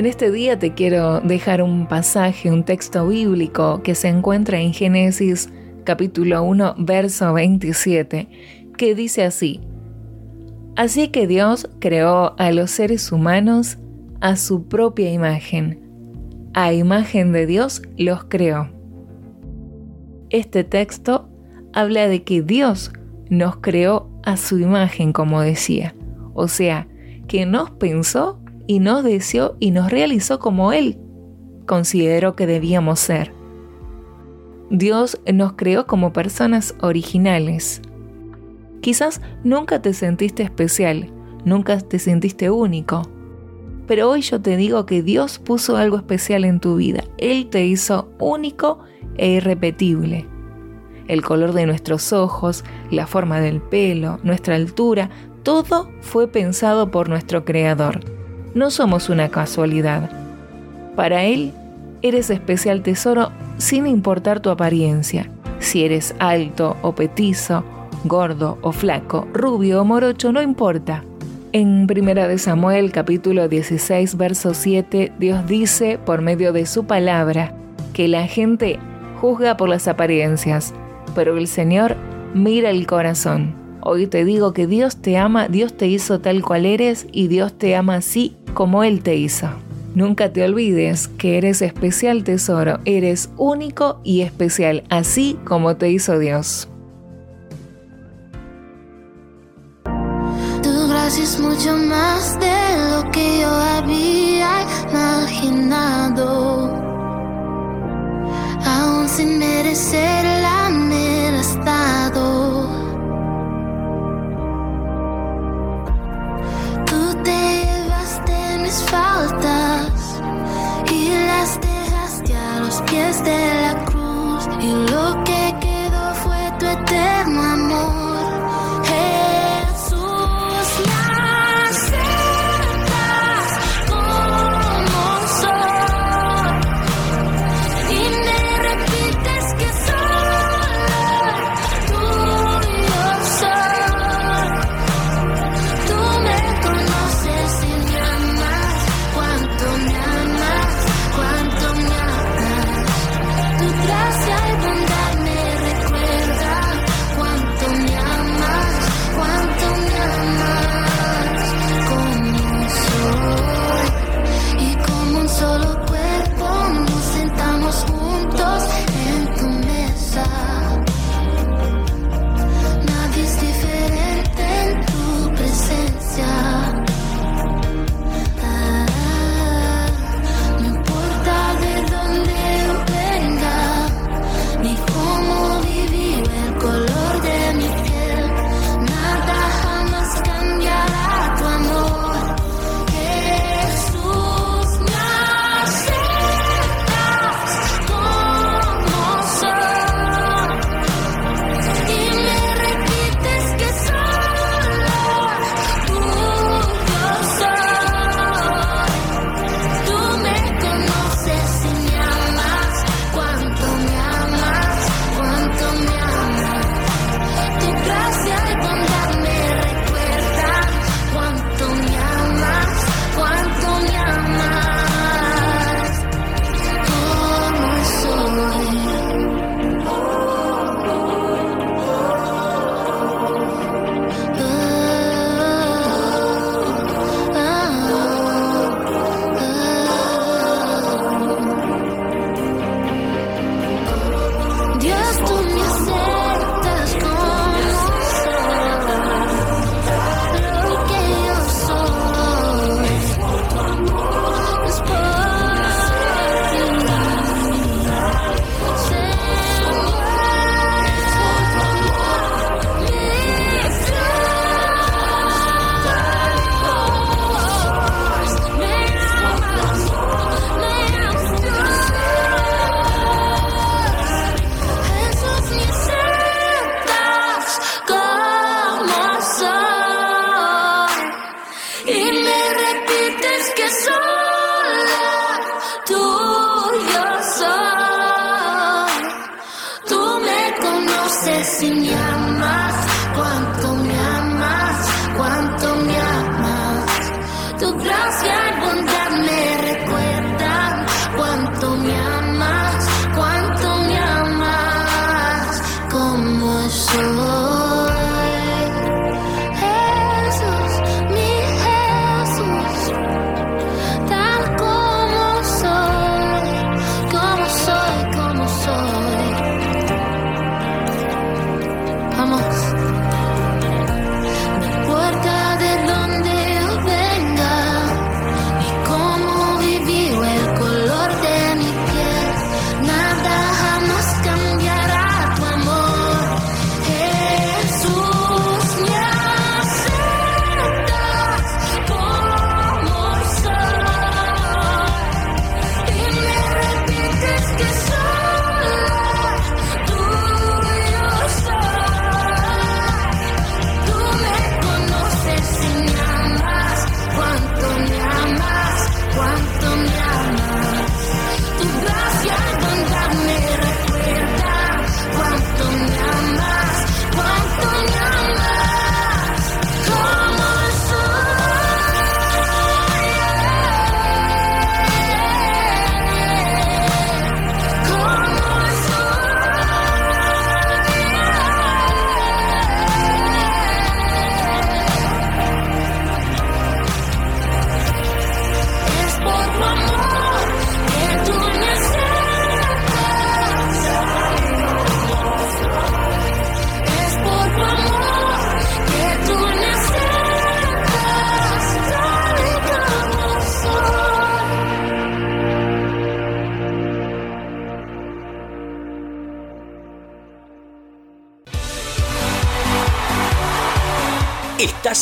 En este día te quiero dejar un pasaje, un texto bíblico que se encuentra en Génesis capítulo 1, verso 27, que dice así, Así que Dios creó a los seres humanos a su propia imagen. A imagen de Dios los creó. Este texto habla de que Dios nos creó a su imagen, como decía. O sea, que nos pensó y nos deseó y nos realizó como Él consideró que debíamos ser. Dios nos creó como personas originales. Quizás nunca te sentiste especial, nunca te sentiste único, pero hoy yo te digo que Dios puso algo especial en tu vida. Él te hizo único e irrepetible. El color de nuestros ojos, la forma del pelo, nuestra altura, todo fue pensado por nuestro Creador. No somos una casualidad. Para Él, eres especial tesoro sin importar tu apariencia. Si eres alto o petizo, gordo o flaco, rubio o morocho, no importa. En 1 de Samuel capítulo 16 verso 7 Dios dice por medio de su palabra que la gente juzga por las apariencias, pero el Señor mira el corazón. Hoy te digo que Dios te ama, Dios te hizo tal cual eres y Dios te ama así como Él te hizo. Nunca te olvides que eres especial tesoro, eres único y especial, así como te hizo Dios. Tu gracia es mucho más de lo que yo había imaginado. Aún sin merecerla me has. Pies de la cruz. Y lo que quedó fue tu eterno amor.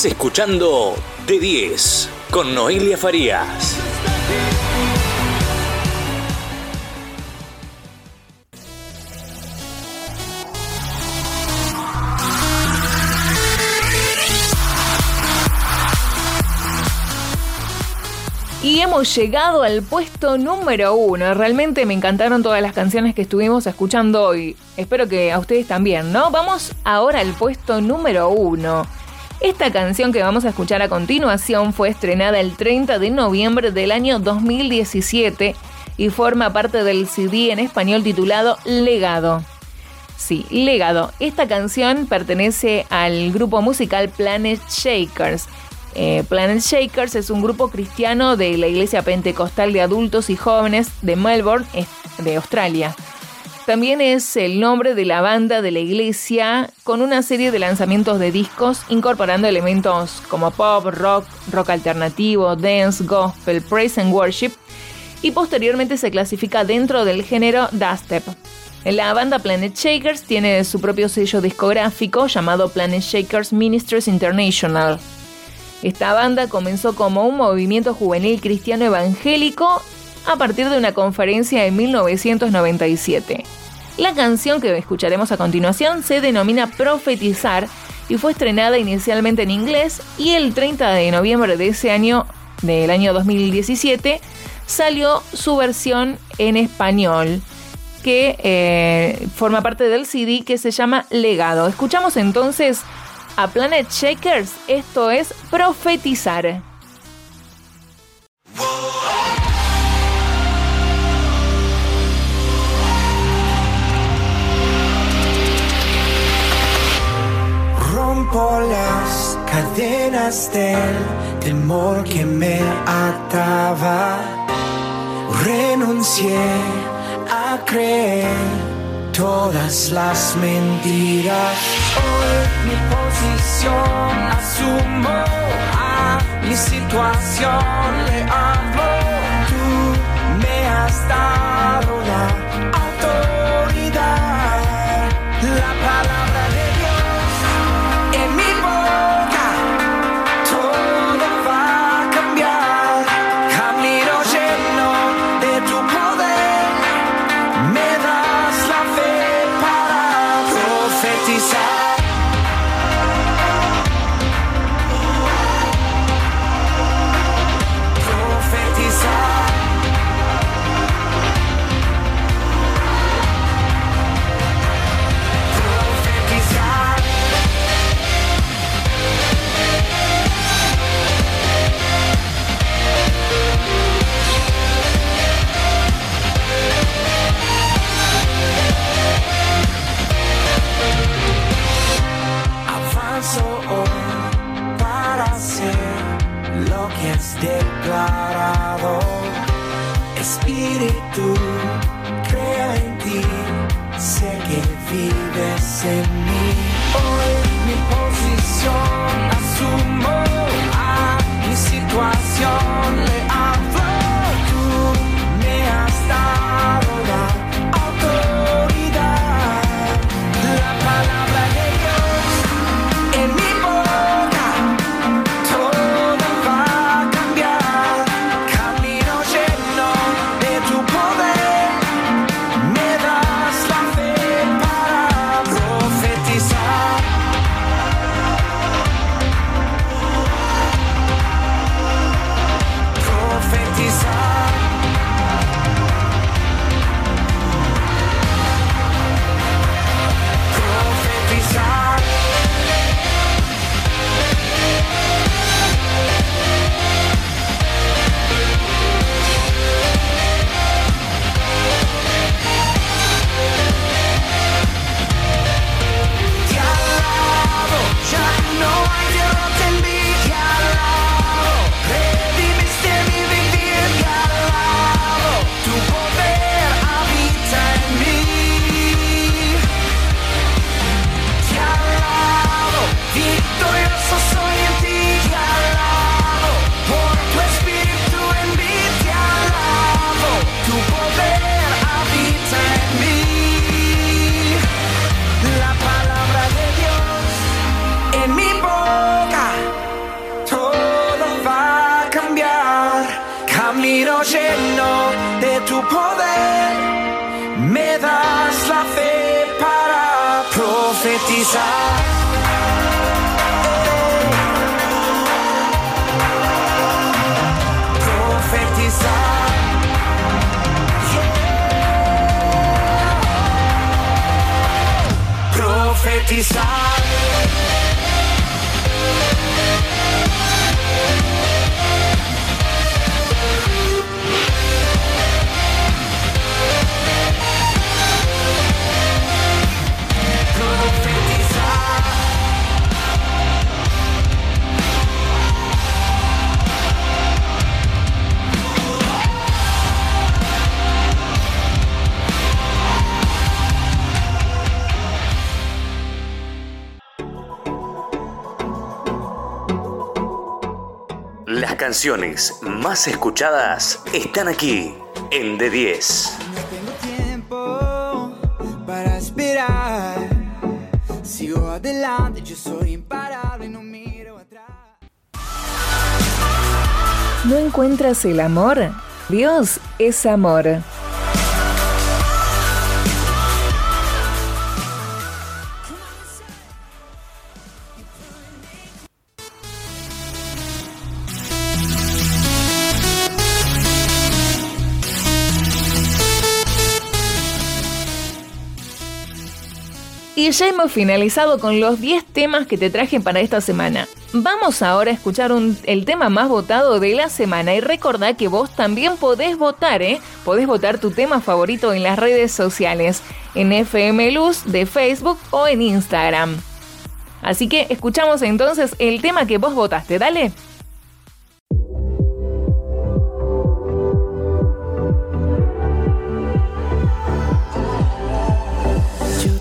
Escuchando De 10 con Noelia Farías. Y hemos llegado al puesto número uno. Realmente me encantaron todas las canciones que estuvimos escuchando hoy. Espero que a ustedes también, ¿no? Vamos ahora al puesto número uno. Esta canción que vamos a escuchar a continuación fue estrenada el 30 de noviembre del año 2017 y forma parte del CD en español titulado Legado. Sí, Legado. Esta canción pertenece al grupo musical Planet Shakers. Eh, Planet Shakers es un grupo cristiano de la iglesia pentecostal de adultos y jóvenes de Melbourne, de Australia. También es el nombre de la banda de la iglesia con una serie de lanzamientos de discos incorporando elementos como pop, rock, rock alternativo, dance, gospel, praise and worship y posteriormente se clasifica dentro del género dubstep. La banda Planet Shakers tiene su propio sello discográfico llamado Planet Shakers Ministries International. Esta banda comenzó como un movimiento juvenil cristiano evangélico a partir de una conferencia en 1997. La canción que escucharemos a continuación se denomina Profetizar y fue estrenada inicialmente en inglés y el 30 de noviembre de ese año, del año 2017, salió su versión en español que eh, forma parte del CD que se llama Legado. Escuchamos entonces a Planet Shakers, esto es Profetizar. Rompo las cadenas del temor que me ataba. Renuncié a creer todas las mentiras. Hoy mi posición asumo a mi situación le hablo. Tú me has dado la autoridad. La palabra espíritu, poder, me das la fe para profetizar. Profetizar. Canciones más escuchadas están aquí en D10. tengo tiempo para esperar. Sigo adelante, yo soy imparable, no miro atrás. ¿No encuentras el amor? Dios es amor. Ya hemos finalizado con los 10 temas que te traje para esta semana. Vamos ahora a escuchar el tema más votado de la semana y recordá que vos también podés votar, ¿eh? Podés votar tu tema favorito en las redes sociales, en FM Luz de Facebook o en Instagram. Así que escuchamos entonces el tema que vos votaste, dale.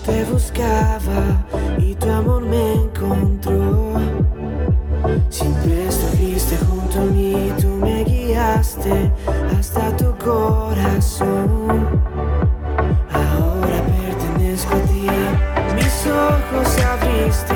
Te buscaba y tu amor me encontró. Siempre estuviste junto a mí, tú me guiaste hasta tu corazón. Ahora pertenezco a ti, mis ojos abriste,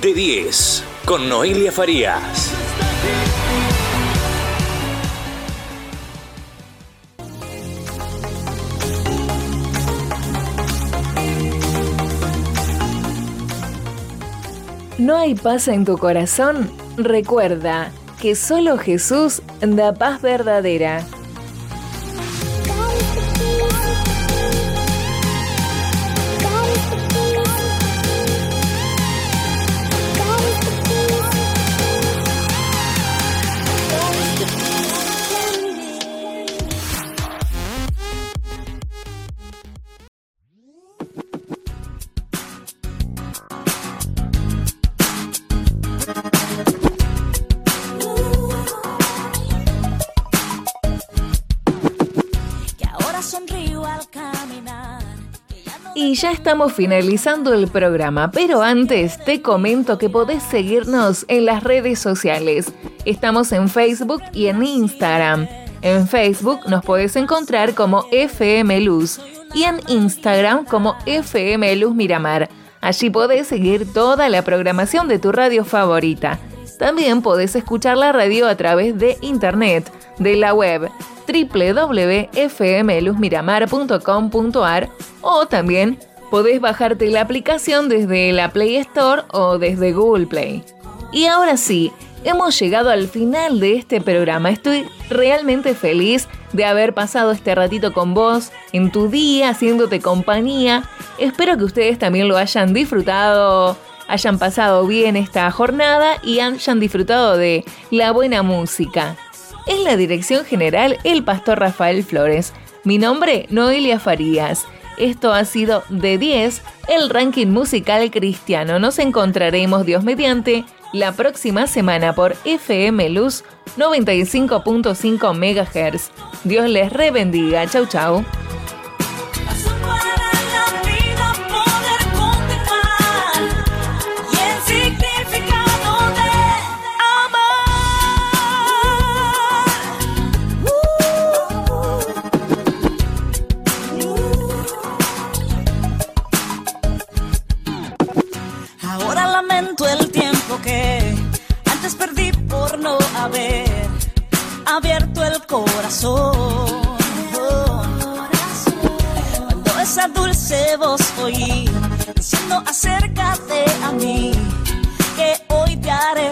De 10 con Noelia Farías. ¿No hay paz en tu corazón? Recuerda que solo Jesús da paz verdadera. Ya estamos finalizando el programa, pero antes te comento que podés seguirnos en las redes sociales. Estamos en Facebook y en Instagram. En Facebook nos podés encontrar como FM Luz y en Instagram como FM Luz Miramar. Allí podés seguir toda la programación de tu radio favorita. También podés escuchar la radio a través de internet, de la web www.fmluzmiramar.com.ar o también podés bajarte la aplicación desde la Play Store o desde Google Play. Y ahora sí, hemos llegado al final de este programa. Estoy realmente feliz de haber pasado este ratito con vos en tu día, haciéndote compañía. Espero que ustedes también lo hayan disfrutado, hayan pasado bien esta jornada y hayan disfrutado de la buena música. En la dirección general, el pastor Rafael Flores. Mi nombre, Noelia Farías. Esto ha sido de 10, el ranking musical cristiano. Nos encontraremos, Dios mediante, la próxima semana por FM Luz 95.5 MHz. Dios les rebendiga. Chau, chau. Corazón. Cuando esa dulce voz oí diciendo acércate a mí, que hoy te haré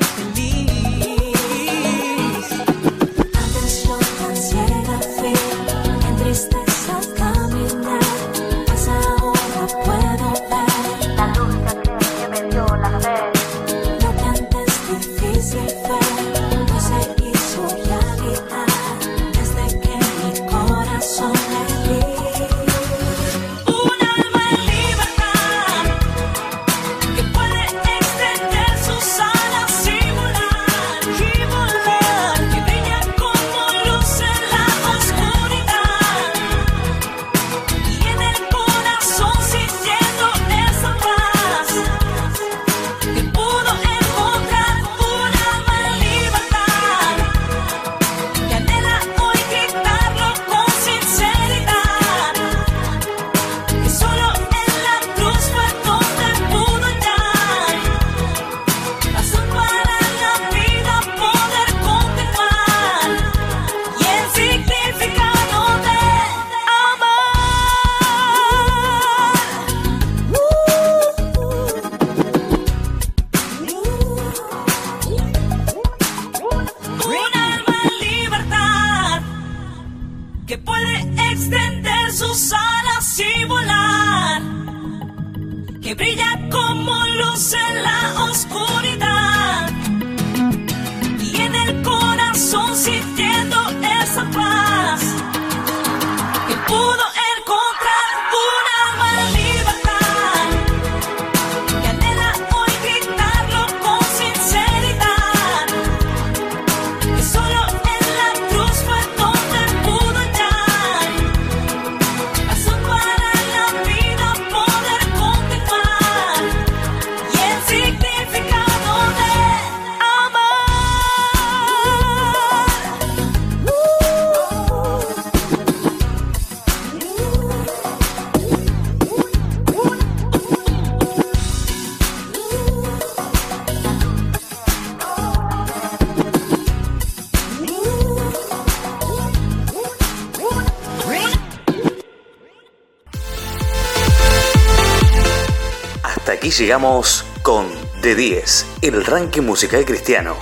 Llegamos con The 10, el ranking musical cristiano.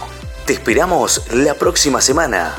Te esperamos la próxima semana.